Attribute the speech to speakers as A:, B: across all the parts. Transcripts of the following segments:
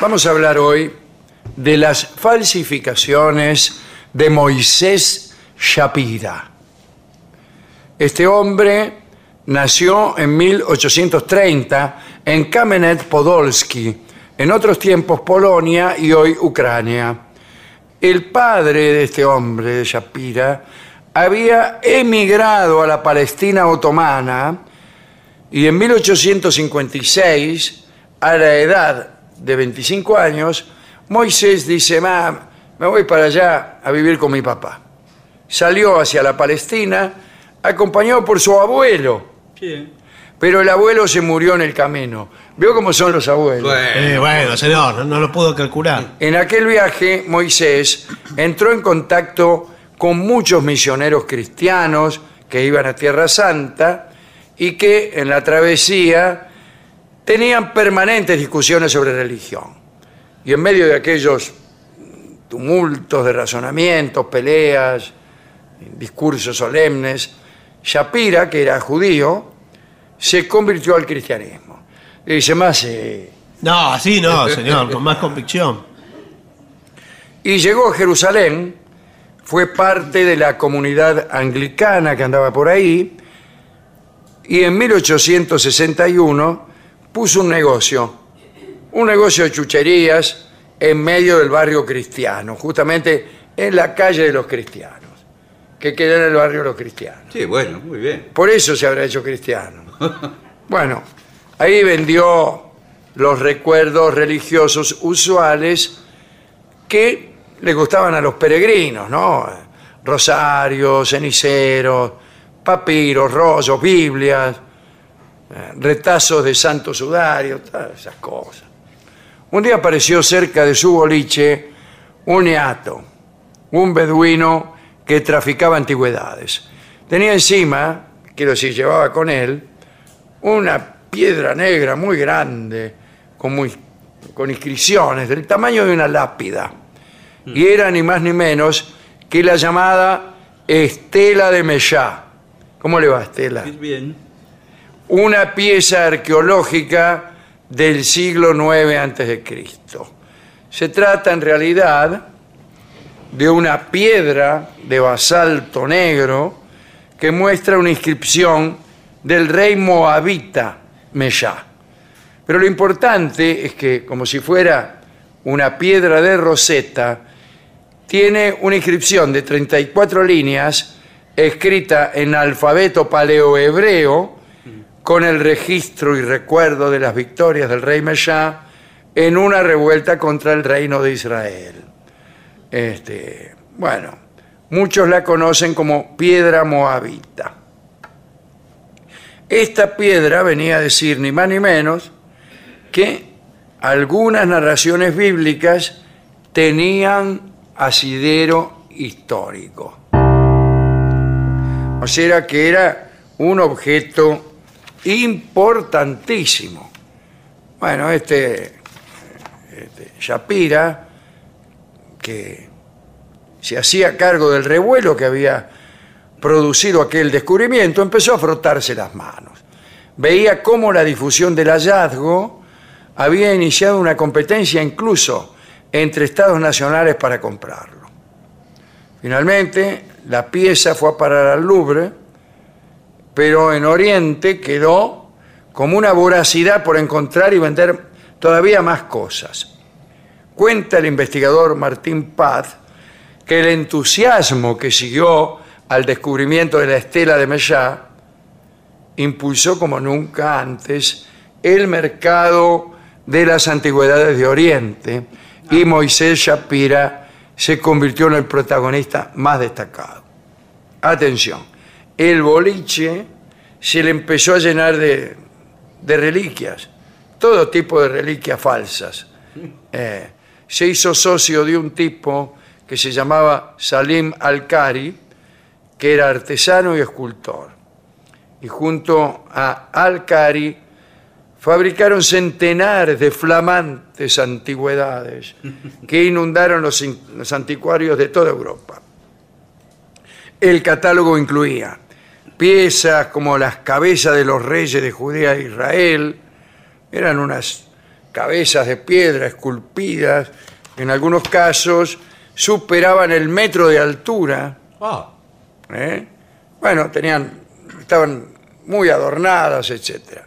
A: Vamos a hablar hoy de las falsificaciones de Moisés Shapira. Este hombre nació en 1830 en Kamenet Podolski, en otros tiempos Polonia y hoy Ucrania. El padre de este hombre, de Shapira, había emigrado a la Palestina otomana y en 1856, a la edad de 25 años, Moisés dice, "Ma, me voy para allá a vivir con mi papá. Salió hacia la Palestina, acompañado por su abuelo, pero el abuelo se murió en el camino. ¿Veo cómo son los abuelos?
B: Eh, bueno, señor, no, no lo puedo calcular.
A: En aquel viaje, Moisés entró en contacto con muchos misioneros cristianos que iban a Tierra Santa y que en la travesía tenían permanentes discusiones sobre religión. Y en medio de aquellos tumultos de razonamientos, peleas, discursos solemnes, Shapira, que era judío, se convirtió al cristianismo. Y dice más, eh,
B: No, así no, señor, con más convicción.
A: y llegó a Jerusalén, fue parte de la comunidad anglicana que andaba por ahí, y en 1861 puso un negocio, un negocio de chucherías en medio del barrio cristiano, justamente en la calle de los cristianos, que queda en el barrio de los cristianos.
C: Sí, bueno, muy bien.
A: Por eso se habrá hecho cristiano. Bueno, ahí vendió los recuerdos religiosos usuales que le gustaban a los peregrinos, ¿no? Rosarios, ceniceros, papiros, rollos, Biblias, retazos de santo sudario, todas esas cosas. Un día apareció cerca de su boliche un neato, un beduino que traficaba antigüedades. Tenía encima, quiero decir, llevaba con él, una piedra negra muy grande, con, muy- con inscripciones, del tamaño de una lápida. Y era ni más ni menos que la llamada Estela de Mellá. ¿Cómo le va, Estela?
C: Bien.
A: Una pieza arqueológica del siglo IX Cristo. Se trata en realidad de una piedra de basalto negro que muestra una inscripción del rey moabita Meshá. Pero lo importante es que, como si fuera una piedra de roseta, tiene una inscripción de 34 líneas escrita en alfabeto paleohebreo con el registro y recuerdo de las victorias del rey Meshá en una revuelta contra el reino de Israel. Este, bueno, muchos la conocen como piedra moabita. Esta piedra venía a decir ni más ni menos que algunas narraciones bíblicas tenían asidero histórico. O sea que era un objeto importantísimo. Bueno, este, este Shapira, que se hacía cargo del revuelo que había producido aquel descubrimiento, empezó a frotarse las manos. Veía cómo la difusión del hallazgo había iniciado una competencia incluso entre estados nacionales para comprarlo. Finalmente, la pieza fue a parar al Louvre, pero en Oriente quedó como una voracidad por encontrar y vender todavía más cosas. Cuenta el investigador Martín Paz que el entusiasmo que siguió al descubrimiento de la estela de Mellá impulsó como nunca antes el mercado de las antigüedades de Oriente y Moisés Shapira se convirtió en el protagonista más destacado. Atención, el boliche se le empezó a llenar de, de reliquias, todo tipo de reliquias falsas. Eh, se hizo socio de un tipo que se llamaba Salim Al-Kari, que era artesano y escultor. Y junto a Al-Kari fabricaron centenares de flamantes antigüedades que inundaron los, los anticuarios de toda Europa. El catálogo incluía piezas como las cabezas de los reyes de Judea e Israel, eran unas cabezas de piedra esculpidas, en algunos casos superaban el metro de altura.
B: Ah,
A: ¿eh? Bueno, tenían, estaban muy adornadas, etc.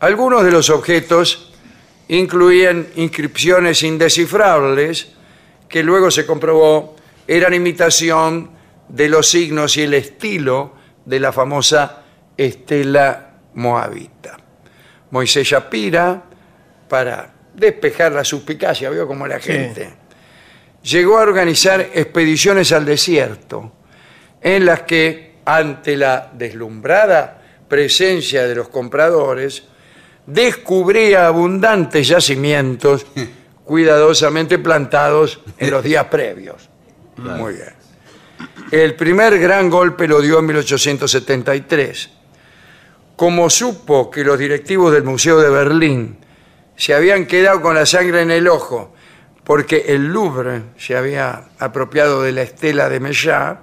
A: Algunos de los objetos incluían inscripciones indescifrables que luego se comprobó eran imitación de los signos y el estilo de la famosa estela moabita. Moisés Shapira, para despejar la suspicacia, vio como la
B: Sí.
A: gente, llegó a organizar expediciones al desierto en las que, ante la deslumbrada presencia de los compradores, descubría abundantes yacimientos cuidadosamente plantados en los días previos. Muy bien. El primer gran golpe lo dio en 1873. Como supo que los directivos del Museo de Berlín se habían quedado con la sangre en el ojo porque el Louvre se había apropiado de la estela de Mellá,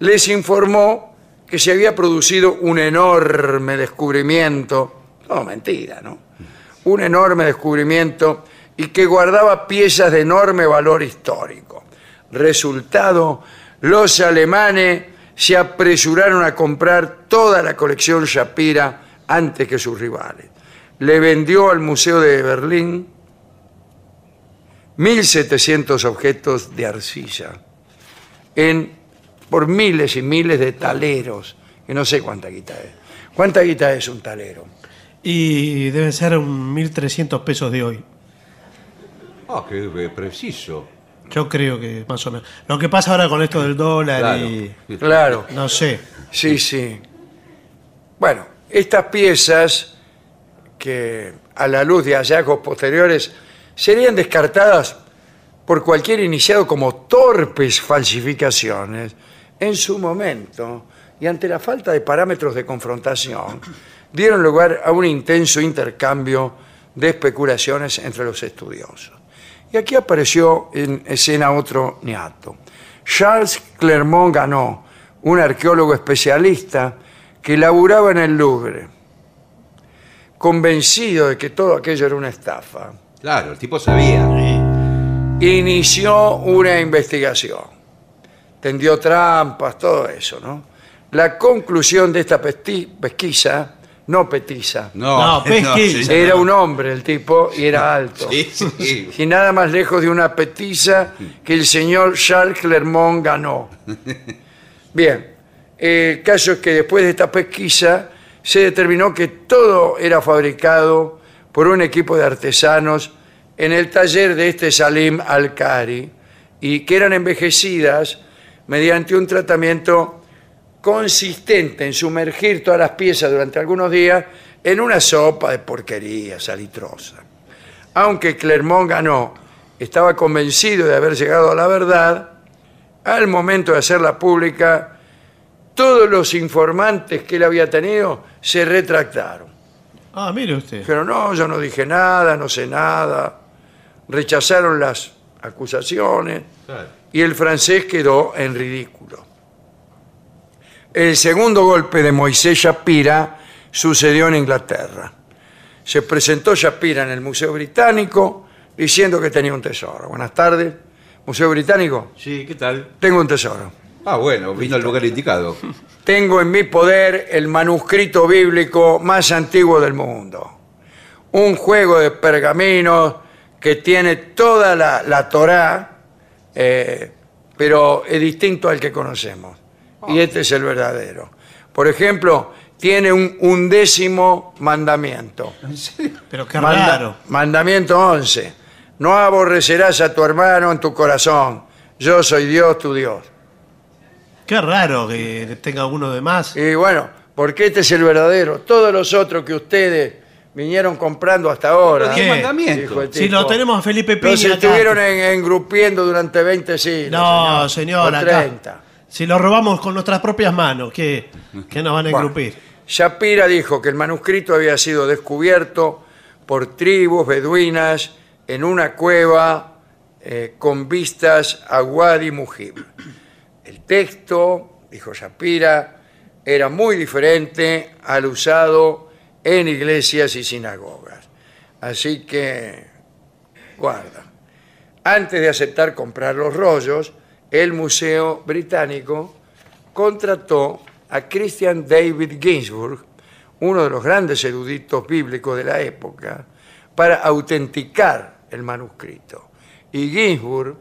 A: les informó que se había producido un enorme descubrimiento, no mentira, ¿no? Un enorme descubrimiento y que guardaba piezas de enorme valor histórico. Resultado, los alemanes se apresuraron a comprar toda la colección Shapira antes que sus rivales. Le vendió al Museo de Berlín 1.700 objetos de arcilla en, por miles y miles de taleros, que no sé cuánta guita es. ¿Cuánta guita es un talero?
B: y deben ser un 1.300 pesos de hoy.
C: Ah, qué eh, preciso.
B: Yo creo que más o menos. Lo que pasa ahora con esto del dólar
C: Claro.
B: y.
A: Claro,
B: No sé.
A: sí, sí. Bueno, estas piezas que a la luz de hallazgos posteriores serían descartadas por cualquier iniciado como torpes falsificaciones, en su momento, y ante la falta de parámetros de confrontación, dieron lugar a un intenso intercambio de especulaciones entre los estudiosos. Y aquí apareció en escena otro niato. Charles Clermont Ganó, un arqueólogo especialista que laburaba en el Louvre, convencido de que todo aquello era una estafa,
C: Claro, el tipo sabía.
A: inició una investigación. Tendió trampas, todo eso, ¿no? La conclusión de esta pesquisa, no petiza,
C: No,
B: No, pesquisa.
A: era un hombre el tipo y era alto.
C: Sí, sí.
A: Y nada más lejos de una petiza que el señor Charles Clermont ganó. Bien, el caso es que después de esta pesquisa se determinó que todo era fabricado por un equipo de artesanos en el taller de este Salim Al-Kari y que eran envejecidas mediante un tratamiento consistente en sumergir todas las piezas durante algunos días en una sopa de porquería salitrosa. Aunque Clermont ganó, estaba convencido de haber llegado a la verdad, al momento de hacerla pública, todos los informantes que él había tenido se retractaron.
B: Ah, mire usted.
A: Dijeron, no, yo no dije nada, no sé nada. Rechazaron las acusaciones
C: Claro.
A: y el francés quedó en ridículo. El segundo golpe de Moisés Shapira sucedió en Inglaterra. Se presentó Shapira en el Museo Británico diciendo que tenía un tesoro. Buenas tardes, Museo Británico.
C: Sí, ¿qué tal?
A: Tengo un tesoro.
C: Ah, bueno, vino al lugar indicado.
A: Tengo en mi poder el manuscrito bíblico más antiguo del mundo. Un juego de pergaminos que tiene toda la, la Torá, eh, pero es distinto al que conocemos. Y este es el verdadero. Por ejemplo, tiene un undécimo mandamiento.
B: Pero qué
A: Manda-
B: raro.
A: Mandamiento 11. No aborrecerás a tu hermano en tu corazón. Yo soy Dios, tu Dios.
B: Qué raro que tenga uno de más.
A: Y bueno, porque este es el verdadero. Todos los otros que ustedes vinieron comprando hasta ahora.
B: ¿Qué?
C: diez mandamientos.
A: dijo el
B: Si
A: tipo,
B: lo tenemos a Felipe Piña.
A: Los
B: acá.
A: estuvieron en- engrupiendo durante 20 siglos.
B: No,
A: O
B: señor, acá.
A: 30.
B: Si lo robamos con nuestras propias manos, ¿qué, qué nos van a
A: Bueno,
B: engrupir?
A: Shapira dijo que el manuscrito había sido descubierto por tribus beduinas en una cueva eh, con vistas a Wadi Mujib. El texto, dijo Shapira, era muy diferente al usado en iglesias y sinagogas. Así que, guarda. Antes de aceptar comprar los rollos, el Museo Británico contrató a Christian David Ginsburg, uno de los grandes eruditos bíblicos de la época, para autenticar el manuscrito. Y Ginsburg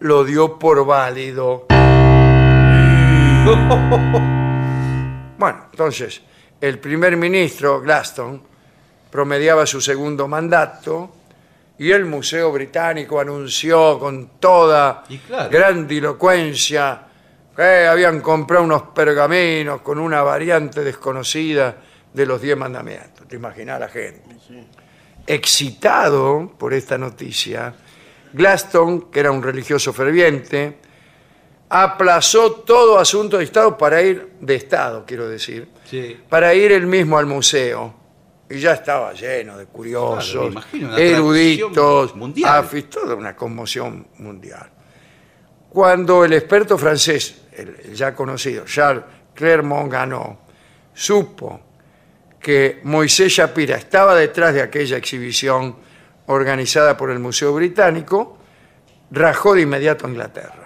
A: lo dio por válido. Bueno, entonces, el primer ministro Glaston promediaba su segundo mandato y el Museo Británico anunció con toda
C: Y claro.
A: grandilocuencia que habían comprado unos pergaminos con una variante desconocida de los diez mandamientos. Te imaginas la gente. Excitado por esta noticia, Glaston, que era un religioso ferviente, aplazó todo asunto de Estado para ir, de Estado quiero decir,
C: Sí.
A: para ir él mismo al museo. Y ya estaba lleno de
C: Claro,
A: curiosos,
C: me imagino, una
A: eruditos,
C: mundial.
A: afis- toda una conmoción mundial. Cuando el experto francés, el, el ya conocido Charles Clermont Ganó, supo que Moisés Shapira estaba detrás de aquella exhibición organizada por el Museo Británico, rajó de inmediato a Inglaterra.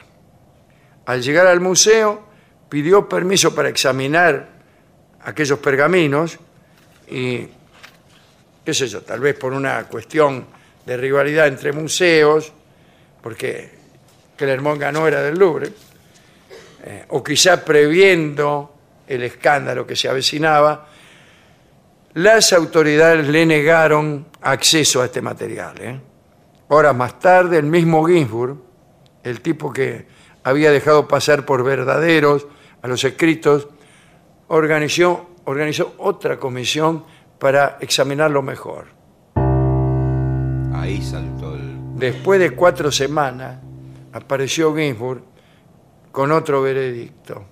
A: Al llegar al museo, pidió permiso para examinar aquellos pergaminos y, qué sé yo, tal vez por una cuestión de rivalidad entre museos, porque Clermont ganó era del Louvre, eh, o quizá previendo el escándalo que se avecinaba, las autoridades le negaron acceso a este material. ¿eh? Horas más tarde, el mismo Ginsburg, el tipo que había dejado pasar por verdaderos a los escritos, organizó, organizó otra comisión para examinarlo mejor.
C: Ahí saltó el.
A: después de cuatro semanas, apareció Ginsburg con otro veredicto.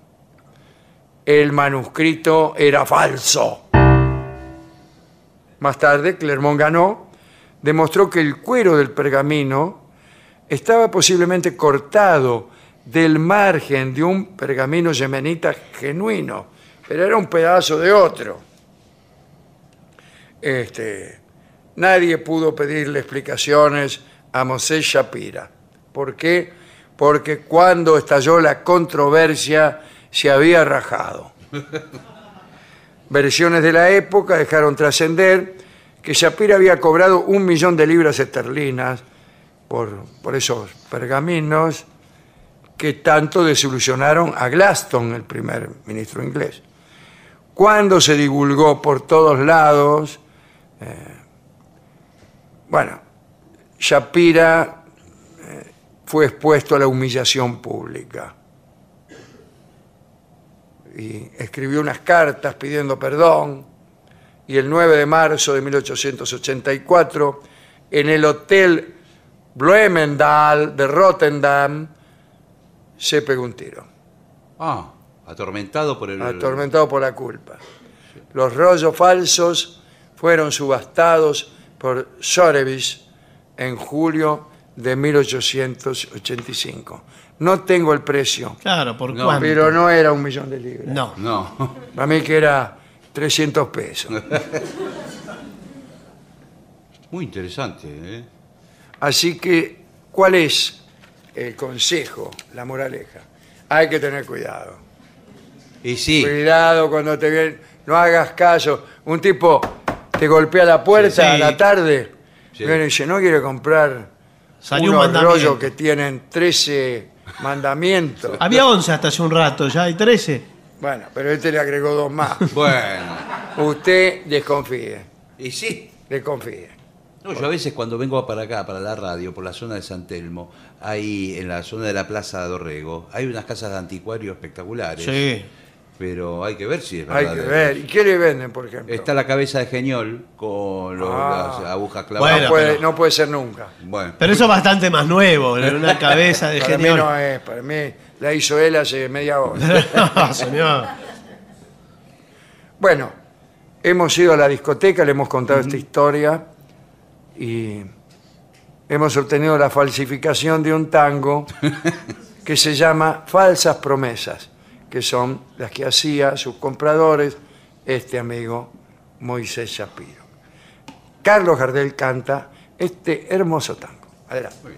A: El manuscrito era falso. Más tarde, Clermont ganó, demostró que el cuero del pergamino estaba posiblemente cortado del margen de un pergamino yemenita genuino, pero era un pedazo de otro. Este, nadie pudo pedirle explicaciones a Mosé Shapira. ¿Por qué? Porque cuando estalló la controversia se había rajado. Versiones de la época dejaron trascender que Shapira había cobrado un millón de libras esterlinas por, por esos pergaminos que tanto desilusionaron a Glaston, el primer ministro inglés. Cuando se divulgó por todos lados, bueno, Shapira eh, fue expuesto a la humillación pública y escribió unas cartas pidiendo perdón y el 9 de marzo de 1884 en el Hotel Bloemendal de Rotterdam se pegó un tiro,
C: Ah, atormentado por el.
A: atormentado por la culpa. Los rollos falsos fueron subastados por Sotheby's en julio de 1885. No tengo el precio,
B: Claro, ¿por
C: No,
B: cuánto?
A: pero no era un millón de libras.
B: No.
C: No.
A: Para mí que era 300 pesos.
C: Muy interesante, ¿eh?
A: Así que, ¿cuál es el consejo, la moraleja? Hay que tener cuidado.
C: Y sí.
A: Cuidado cuando te ven, no hagas caso. Un tipo te golpea la puerta
B: Sí, sí.
A: a la tarde,
C: Sí.
A: viene y dice, no quiere comprar
B: Salió un
A: unos
B: mandamiento.
A: rollos que tienen 13 mandamientos.
B: Había 11 hasta hace un rato, ya hay 13.
A: Bueno, pero este le agregó dos más.
C: Bueno.
A: Usted desconfíe,
C: Y sí.
A: desconfíe.
C: No, yo a veces cuando vengo para acá, para la radio, por la zona de San Telmo, ahí en la zona de la Plaza de Dorrego, hay unas casas de anticuario espectaculares.
B: Sí.
C: Pero hay que ver si es
A: Hay
C: verdad.
A: que ver. ¿Y qué le venden, por ejemplo?
C: Está la cabeza de Geñol con los-
A: Ah.
C: las agujas clavadas.
B: Bueno,
A: no, puede,
B: pero-
A: no puede ser nunca.
C: Bueno.
B: Pero eso es bastante más nuevo, en una cabeza de
A: Para mí no es, para mí la hizo él hace media hora.
B: No, señor.
A: Bueno, hemos ido a la discoteca, le hemos contado esta historia y hemos obtenido la falsificación de un tango que se llama Falsas Promesas, que son las que hacía sus compradores este amigo Moisés Shapiro. Carlos Gardel canta este hermoso tango. Adelante.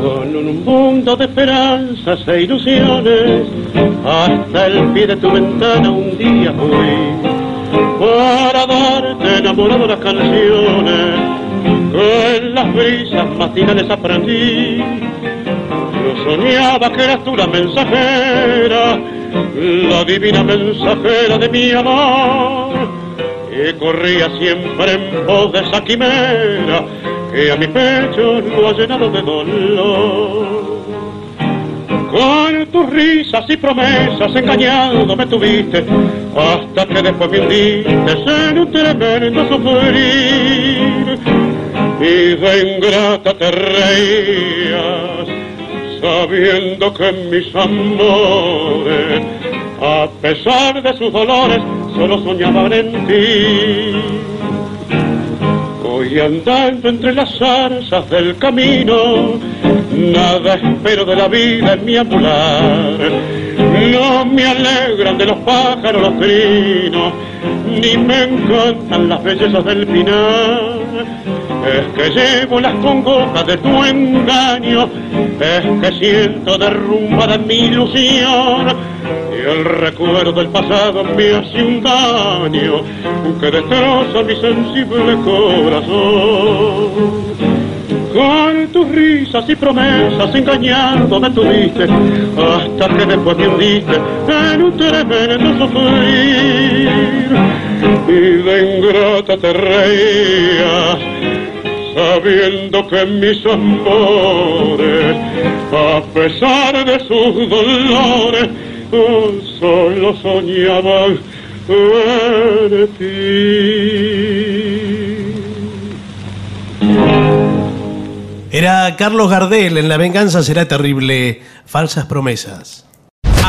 D: Con un mundo de esperanzas e ilusiones, hasta el pie de tu ventana un día fui, para darte enamorado las canciones, que en las brisas matinales aprendí. Yo soñaba que eras tú la mensajera, la divina mensajera de mi amor, y corría siempre en pos de esa quimera que a mi pecho lo ha llenado de dolor. Con tus risas y promesas engañado me tuviste, hasta que después me hundiste en un tremendo sufrir. Y de ingrata te reías, sabiendo que mis amores, a pesar de sus dolores, solo soñaban en ti. Hoy andando entre las zarzas del camino, nada espero de la vida en mi ambular. No me alegran de los pájaros los trinos, ni me encantan las bellezas del pinar. Es que llevo las congojas de tu engaño, es que siento derrumbada mi ilusión. Y el recuerdo del pasado me hace un daño que destroza mi sensible corazón. Con tus risas y promesas engañando me tuviste hasta que después me hundiste en un tremendo sufrir. Y de ingrata te reías sabiendo que mis amores, a pesar de sus dolores, solo soñaban en ti.
B: Era Carlos Gardel en La venganza será terrible. Falsas promesas.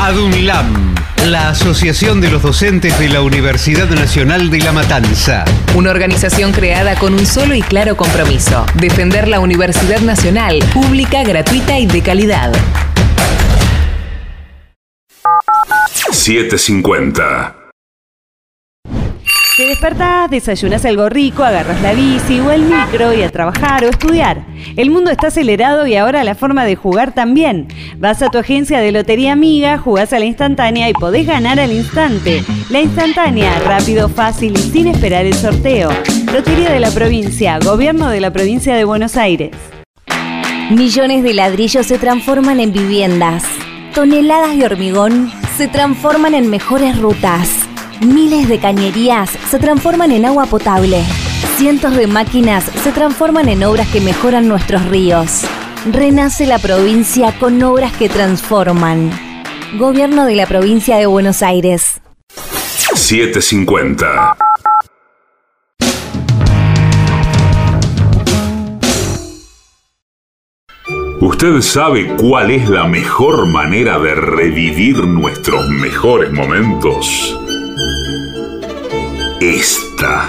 E: ADUNLAM, la Asociación de los Docentes de la Universidad Nacional de La Matanza.
F: Una organización creada con un solo y claro compromiso, defender la Universidad Nacional, pública, gratuita y de calidad.
G: 750.
H: Te despertás, desayunas algo rico, agarras la bici o el micro y a trabajar o estudiar. El mundo está acelerado y ahora la forma de jugar también. Vas a tu agencia de lotería amiga, jugás a la instantánea y podés ganar al instante. La instantánea, rápido, fácil y sin esperar el sorteo. Lotería de la provincia, Gobierno de la provincia de Buenos Aires.
I: Millones de ladrillos se transforman en viviendas. Toneladas de hormigón se transforman en mejores rutas. Miles de cañerías se transforman en agua potable. Cientos de máquinas se transforman en obras que mejoran nuestros ríos. Renace la provincia con obras que transforman. Gobierno de la provincia de Buenos Aires.
G: 750. ¿Usted sabe cuál es la mejor manera de revivir nuestros mejores momentos? Esta.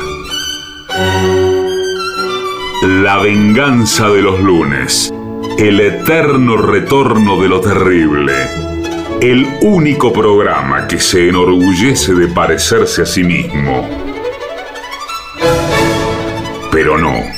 G: La venganza de los lunes. El eterno retorno de lo terrible. El único programa que se enorgullece de parecerse a sí mismo. Pero no.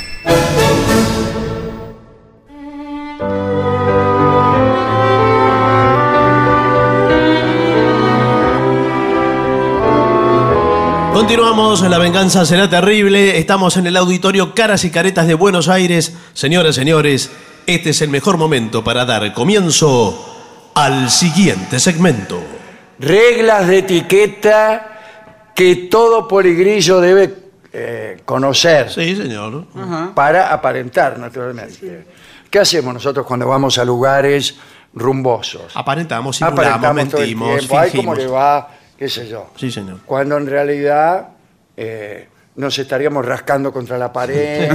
B: Continuamos, La venganza será terrible. Estamos en el auditorio Caras y Caretas de Buenos Aires. Señoras, señores, este es el mejor momento para dar comienzo al siguiente segmento.
A: Reglas de etiqueta que todo poligrillo debe eh, conocer
B: Sí, señor.
A: para aparentar, naturalmente. ¿Qué hacemos nosotros cuando vamos a lugares rumbosos?
B: Aparentamos, simulamos,
A: Aparentamos todo el
B: mentimos.
A: Ay, cómo
B: fingimos.
A: le va, qué sé yo.
B: Sí, señor.
A: Cuando en realidad eh, nos estaríamos rascando contra la pared,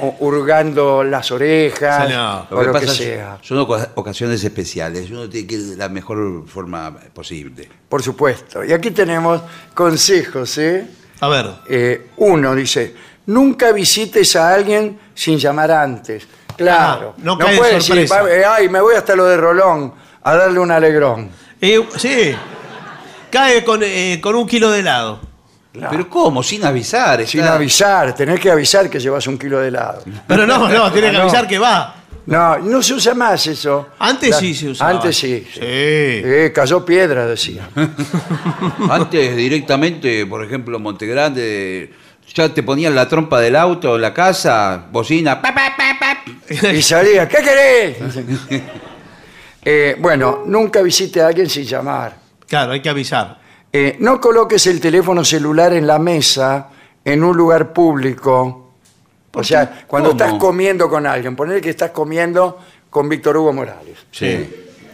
A: o hurgando las orejas, o lo que, sea.
C: son oca- ocasiones especiales. Uno tiene que ir de la mejor forma posible.
A: Por supuesto. Y aquí tenemos consejos, ¿eh?
B: A ver.
A: Eh, uno dice, nunca visites a alguien sin llamar antes. Claro.
B: Ah, no de
A: puedes decir,
B: sorpresa.
A: "Va- eh, ay, me voy hasta lo de Rolón a darle un alegrón.
B: Eh, sí. Cae con, eh, con un kilo de helado.
A: Claro.
C: Pero ¿cómo? Sin avisar.
A: sin
C: está-
A: avisar, tenés que avisar que llevas un kilo de helado.
B: Pero no, no, tiene que
A: Ah, no.
B: avisar que va.
A: No, no se usa más eso.
B: Antes
A: La-
B: sí se usaba.
A: Antes sí. sí.
B: Sí.
A: Eh, cayó piedra, decía.
C: Antes directamente, por ejemplo, en Montegrande, ya te ponían la trompa del auto, la casa, bocina. pa, pa, pa, pa.
A: Y salía, ¿qué querés? Eh, bueno, nunca visite a alguien sin llamar.
B: Claro, hay que avisar.
A: Eh, no coloques el teléfono celular en la mesa en un lugar público. O sea, cuando
C: ¿Cómo?
A: estás comiendo con alguien, poner que estás comiendo con Víctor Hugo Morales.
C: Sí.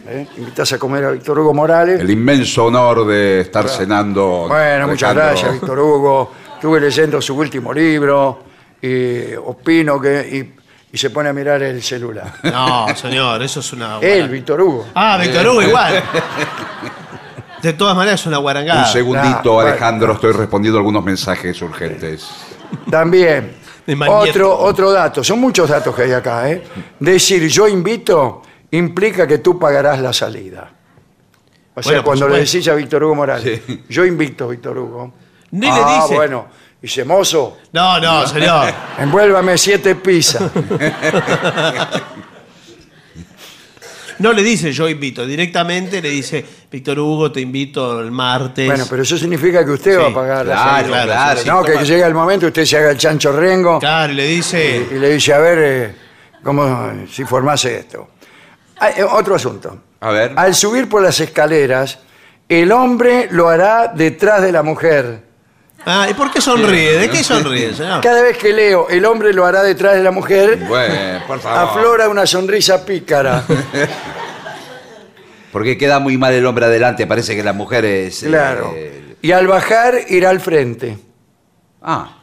A: ¿eh? Invitas a comer a Víctor Hugo Morales.
J: El inmenso honor de estar cenando.
A: Bueno, muchas gracias, Víctor Hugo. Estuve leyendo su último libro y opino que. Y, y se pone a mirar el celular.
B: No, señor, eso es una.
A: Él, Víctor Hugo.
B: Ah, Víctor Hugo, igual. De todas maneras es una guarangada.
J: Un segundito,
A: Ah, bueno.
J: Alejandro, estoy respondiendo algunos mensajes urgentes.
A: También.
B: De Magneto.
A: Otro, otro dato, son muchos datos que hay acá. ¿eh? Decir yo invito implica que tú pagarás la salida. O sea,
B: Bueno, por
A: cuando le
B: supuesto.
A: decís a Víctor Hugo Morales, yo invito, Víctor Hugo.
B: Ni le
A: ah,
B: dice.
A: bueno. Dice, mozo,
B: No, no, señor.
A: envuélvame siete pizzas.
B: No le dice yo invito, directamente le dice Víctor Hugo, te invito el martes.
A: bueno, pero eso significa que usted va a pagar la
C: claro,
A: salida.
C: claro,
B: sí,
A: no, que
B: toma.
A: llega el momento, usted se haga el chancho rengo
B: Claro, y le dice.
A: y le dice, a ver, eh, cómo si formase esto. Ah, eh, otro asunto.
C: A ver.
A: Al subir por las escaleras, el hombre lo hará detrás de la mujer.
B: Ah, ¿y por qué sonríe? ¿De qué sonríe, señor?
A: Cada vez que leo el hombre lo hará detrás de la mujer,
J: Bueno, por favor.
A: aflora una sonrisa pícara.
C: Porque queda muy mal el hombre adelante, parece que la mujer es... eh,
A: Claro. Y al bajar, ir al frente.
C: Ah.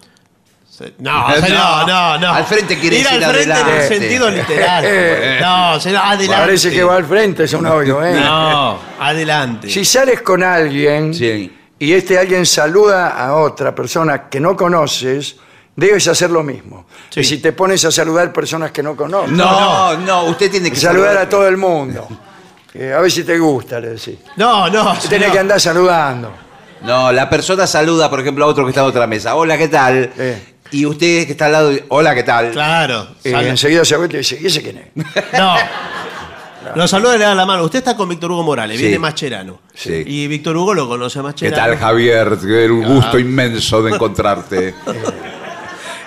B: No, señor, no, no.
C: Al frente quiere
B: Ir
C: decir
B: al frente en el
C: adelante.
B: sentido literal.
A: Eh,
B: No, señor, adelante.
A: Parece que va al frente, es un novio, ¿eh?
B: No, adelante.
A: Si sales con alguien
C: Sí.
A: Y este alguien saluda a otra persona que no conoces, debes hacer lo mismo.
B: Sí.
A: Y si te pones a saludar personas que no conoces,
C: No, no, usted tiene que
A: saludar a todo el mundo. Eh, a ver si te gusta, le decís.
B: No, no, señor.
A: que andar saludando.
C: No, la persona saluda, por ejemplo, a otro que está en otra mesa. Hola, ¿qué tal?
A: Eh.
C: Y usted que está al lado, hola, ¿qué tal?
B: Claro.
A: Y
B: sal-
A: enseguida se vuelve y dice, ¿y ese quién es?
B: No. Lo saluda y le da la mano. Usted está con Víctor Hugo Morales,
C: Sí.
B: viene Mascherano.
C: Sí.
B: Y Víctor Hugo lo conoce a
J: ¿Qué
B: Mascherano.
J: tal, Javier? Un gusto inmenso de encontrarte.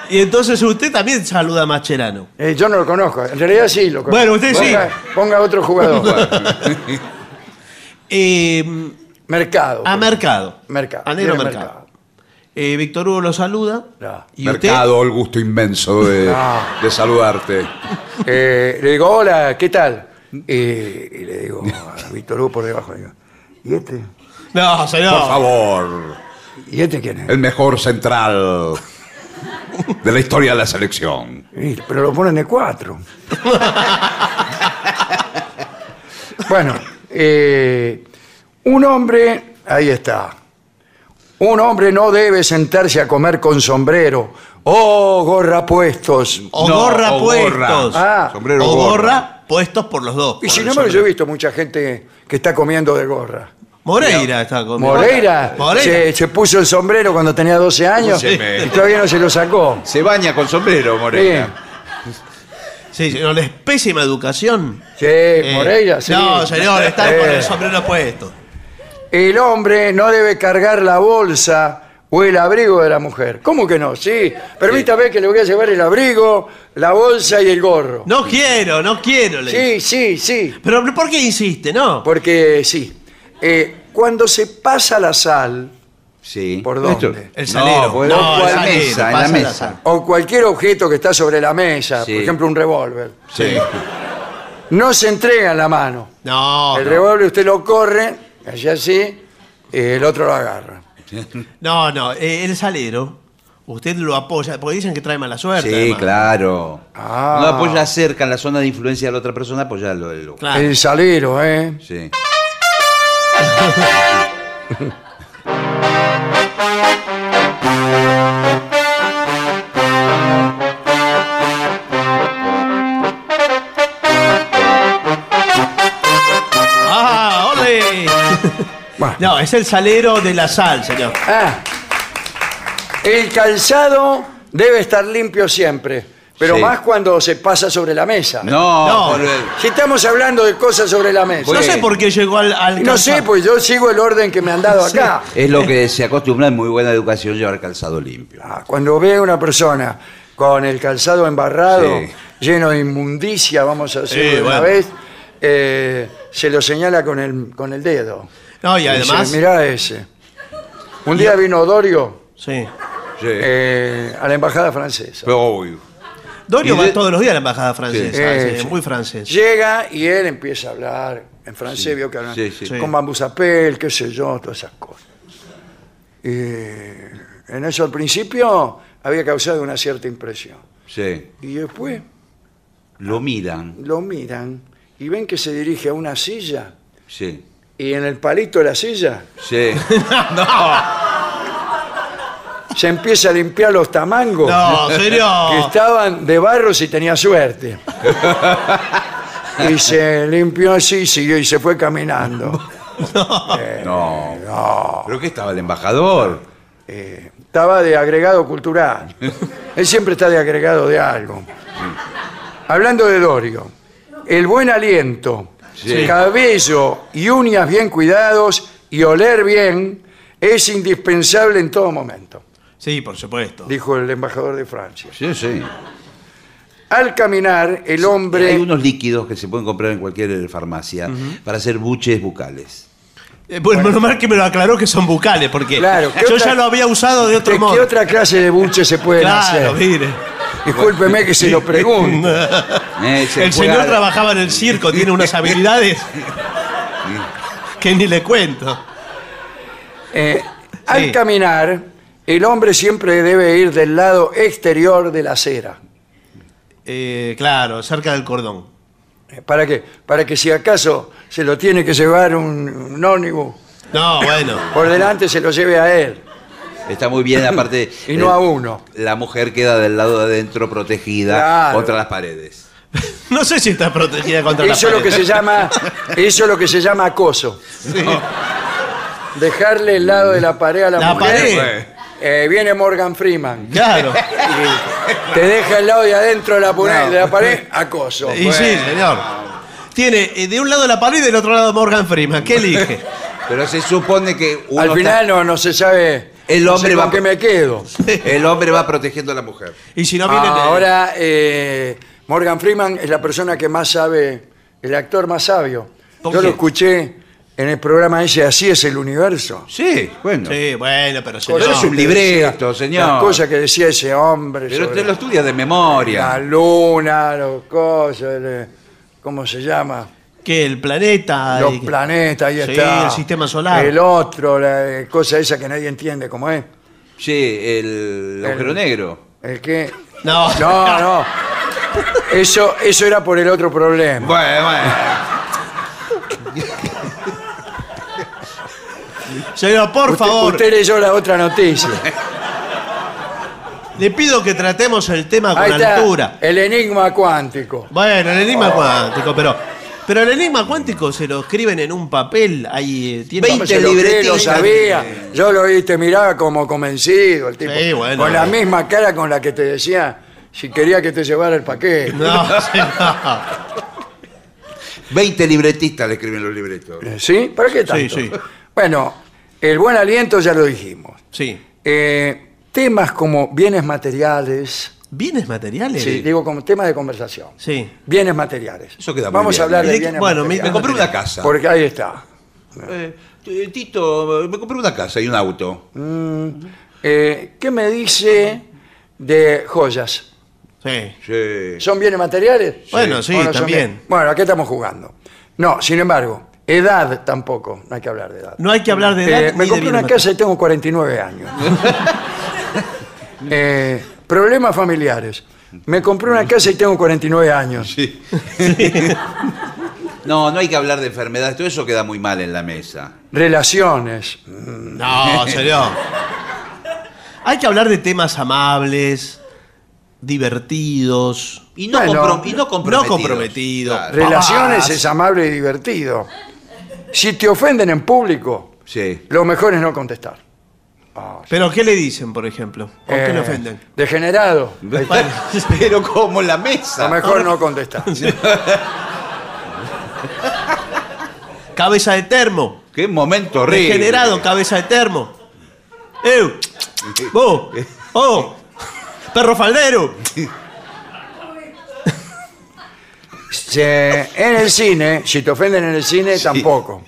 B: Y entonces usted también saluda a Mascherano.
A: Eh, yo no lo conozco, en realidad sí lo conozco.
B: Bueno, usted sí.
A: Ponga- Ponga otro jugador.
B: Eh,
A: Mercado.
B: a
A: por
B: Mercado.
A: Mercado.
B: A Negro
A: Viene
B: Mercado.
A: Mercado.
B: Eh, Víctor Hugo lo saluda.
A: No.
B: Y usted.
J: Mercado, el gusto inmenso de,
A: No.
J: de saludarte.
A: Eh, le digo, hola, ¿qué tal? Eh, y le digo a Víctor Hugo por debajo, le digo, ¿y este?
B: No, señor.
J: Por favor,
A: ¿Y este quién es?
J: el mejor central de la historia de la selección.
A: Pero lo ponen de cuatro. bueno, eh, un hombre, ahí está. Un hombre no debe sentarse a comer con sombrero. Oh, gorra puestos.
B: O
C: No,
B: gorra
C: o gorra.
B: puestos.
A: Ah,
J: Sombrero
B: o
J: gorra.
B: gorra puestos por los dos.
A: y sin embargo, yo he visto mucha gente que está comiendo de gorra.
B: Moreira está con
A: Moreira,
B: Moreira.
A: Se, se puso el sombrero cuando tenía 12 años y todavía no se lo sacó.
C: Se baña con sombrero, Morena.
B: Sí, señor, es pésima educación.
A: Sí,
B: Eh,
A: Moreira, sí.
B: No, señor, está
A: Eh,
B: con el sombrero puesto.
A: El hombre no debe cargar la bolsa o el abrigo de la mujer. ¿Cómo que no? Sí. Permítame que le voy a llevar el abrigo, la bolsa y el gorro.
B: No quiero, no quiero. le dice.
A: Sí, sí, sí.
B: Pero ¿por qué insiste? No.
A: Porque sí. Eh, cuando se pasa la sal
C: Sí.
A: ¿Por
C: Esto-
A: dónde?
B: El salero.
C: No, pues,
B: No,
C: o
B: el salero,
C: mesa, en la mesa.
B: sal.
A: o cualquier objeto que está sobre la mesa,
C: Sí.
A: por ejemplo un revólver,
C: Sí.
A: no se entrega en la mano.
B: No,
A: el
B: no.
A: revólver usted lo corre, así así, y el otro lo agarra.
B: No, no, eh, el salero, usted lo apoya, porque dicen que trae mala suerte.
C: Sí,
B: además.
C: claro.
A: Ah.
C: No apoya cerca en la zona de influencia de la otra persona, apoyalo. el-
B: Claro.
A: El salero, ¿eh?
C: Sí.
B: No, es el salero de la sal, señor.
A: Ah, el calzado debe estar limpio siempre, pero
C: Sí.
A: más cuando se pasa sobre la mesa.
C: No,
B: No.
C: por el-
A: Si estamos hablando de cosas sobre la mesa.
B: No sé por qué llegó al, al
A: No sé,
B: calzado.
A: pues yo sigo el orden que me han dado acá.
C: es lo que se acostumbra en muy buena educación llevar calzado limpio.
A: Ah, Cuando ve a una persona con el calzado embarrado,
C: Sí.
A: lleno de inmundicia, vamos a decirlo
B: Sí,
A: de una
B: bueno.
A: vez, eh, se lo señala con el, con el dedo.
B: No, y
A: Dice,
B: además.
A: mirá ese. Un día vino Dorio
B: Sí.
C: Sí.
A: eh, a la embajada francesa.
C: Pero, uy,
B: Dorio
C: Y
B: va
C: de-
B: todos los días a la embajada francesa,
A: Sí.
B: sí, muy francés.
A: Llega y él empieza a hablar en francés, vio que hablan
C: Sí, sí.
B: Sí.
A: con bambusapel, qué sé yo, todas esas cosas. Y en eso al principio había causado una cierta impresión.
C: sí.
A: Y después
C: Lo miran.
A: lo miran y ven que se dirige a una silla
C: Sí.
A: Y en el palito de la silla
C: Sí.
A: se empieza a limpiar los tamangos
B: No, serio.
A: que estaban de barro si tenía suerte. Y se limpió así siguió, y se fue caminando.
C: No. ¿Pero qué estaba el embajador?
A: Eh, estaba de agregado cultural. Él siempre está de agregado de algo. Hablando de Dorio, el buen aliento,
C: Sí.
A: cabello y uñas bien cuidados y oler bien es indispensable en todo momento,
B: Sí, por supuesto.
A: dijo el embajador de Francia.
C: Sí, sí.
A: Al caminar, el hombre...
C: Hay unos líquidos que se pueden comprar en cualquier farmacia para hacer buches bucales.
B: Eh, bueno, menos mal que me lo aclaró que son bucales, porque
A: Claro, ¿qué
B: yo
A: otra-
B: ya lo había usado de otro
A: ¿De
B: modo.
A: qué otra clase de buche se pueden
B: Claro,
A: hacer?
B: mire.
A: Discúlpeme que se lo pregunte.
C: Eh, se
B: El
C: fue
B: señor
C: a-
B: trabajaba en el circo, tiene unas habilidades. Que ni le cuento.
A: Eh, Al caminar, el hombre siempre debe ir del lado exterior de la acera.
B: Eh, claro, cerca del cordón.
A: Eh, ¿Para qué? Para que si acaso se lo tiene que llevar un, un ómnibus
B: No, bueno.
A: por delante, se lo lleve a él.
C: Está muy bien, aparte.
A: Y no
C: eh,
A: a uno.
C: La mujer queda del lado de adentro protegida
A: Claro.
C: contra las paredes.
B: No sé si está protegida contra
A: Eso es
B: la
A: lo que se llama, eso es lo que se llama acoso. Dejarle el lado de la pared a la,
B: La
A: mujer.
B: pared.
A: Eh, viene Morgan Freeman.
B: Claro.
A: Y te deja el lado de adentro de la, pared- de la pared, acoso.
B: Y sí, señor. Tiene eh, de un lado la pared y del otro lado Morgan Freeman. ¿Qué elige?
C: Pero se supone que uno
A: Al
C: está-
A: final no, no se sabe
C: El
A: no
C: hombre va-
A: qué me quedo.
C: el hombre va protegiendo a la mujer.
B: Y si no viene.
A: Ah, ahora eh, Morgan Freeman es la persona que más sabe, el actor más sabio.
B: ¿Por
A: Yo
B: qué?
A: lo escuché en el programa ese Así es el universo.
C: Sí, bueno.
B: Sí, bueno, pero
C: Pero
B: señor.
C: es un libreto, señor.
A: Las cosas que decía ese hombre.
C: Pero te lo estudia de memoria.
A: La luna, los cosas, el- ¿cómo se llama?
B: Que el planeta.
A: Los
B: y-
A: planetas, ahí
B: Sí,
A: está.
B: el sistema solar.
A: El otro, la eh, cosa esa que nadie entiende cómo es.
C: Sí, el agujero negro.
A: El que.
B: No.
A: No, no. Eso, eso era por el otro problema.
C: Bueno, bueno.
B: Señor, por
A: Usted-
B: favor,
A: Usted leyó la otra noticia.
B: le pido que tratemos el tema con
A: Ahí está.
B: altura.
A: El enigma cuántico.
B: Bueno, el enigma cuántico, pero. Pero el enigma cuántico se lo escriben en un papel, ahí eh, tiene
C: Veinte
A: Se lo sabía. Yo lo vi, te miraba como convencido el tipo.
B: Sí, bueno.
A: con la misma cara con la que te decía si quería que te llevara el paquete.
B: No, señor.
C: 20 libretistas le escriben los libretos.
A: ¿Sí? ¿Para qué tanto?
B: Sí, sí.
A: Bueno, el buen aliento ya lo dijimos.
B: Sí.
A: Eh, temas como bienes materiales,
B: ¿Bienes materiales?
A: sí, digo como tema de conversación.
B: Sí.
A: Bienes materiales.
C: Eso queda muy
A: Vamos
C: bien.
A: a hablar
B: ¿Y
A: de bienes
B: bueno, me-
A: materiales.
C: Me compré una casa.
A: Porque ahí está.
C: Eh, eh, Tito, me compré una casa y un auto.
A: Eh, ¿Qué me dice de joyas?
B: Sí.
C: Sí.
A: ¿Son bienes materiales?
B: Bueno, sí,
A: ¿O no son
B: también.
A: bien? Bueno, ¿a qué estamos jugando? No, sin embargo, edad tampoco, no hay que hablar de edad.
B: No hay que hablar de edad.
A: Eh, me
B: de
A: compré una casa y tengo 49 años. Eh, problemas familiares. Me compré una casa y tengo 49 años.
C: No, no hay que hablar de enfermedades. Todo eso queda muy mal en la mesa.
A: Relaciones.
B: No, señor. Hay que hablar de temas amables, divertidos.
C: Y no,
A: Bueno,
C: comprom- y no comprometidos.
B: no comprometidos.
C: Claro.
A: Relaciones
B: Papás.
A: es amable y divertido. Si te ofenden en público,
C: Sí.
A: lo mejor es no contestar.
B: ¿Pero qué le dicen, por ejemplo? ¿Con qué
A: Eh,
B: le ofenden?
A: Degenerado.
C: Pero como en la
A: Lo
C: mesa.
A: mejor no contestar.
B: Cabeza de termo.
C: Qué momento horrible.
B: Degenerado, cabeza de termo. ¡Eu! ¡Oh! ¡Oh! ¡Perro faldero!
A: Se- en el cine, si te ofenden en el cine, tampoco.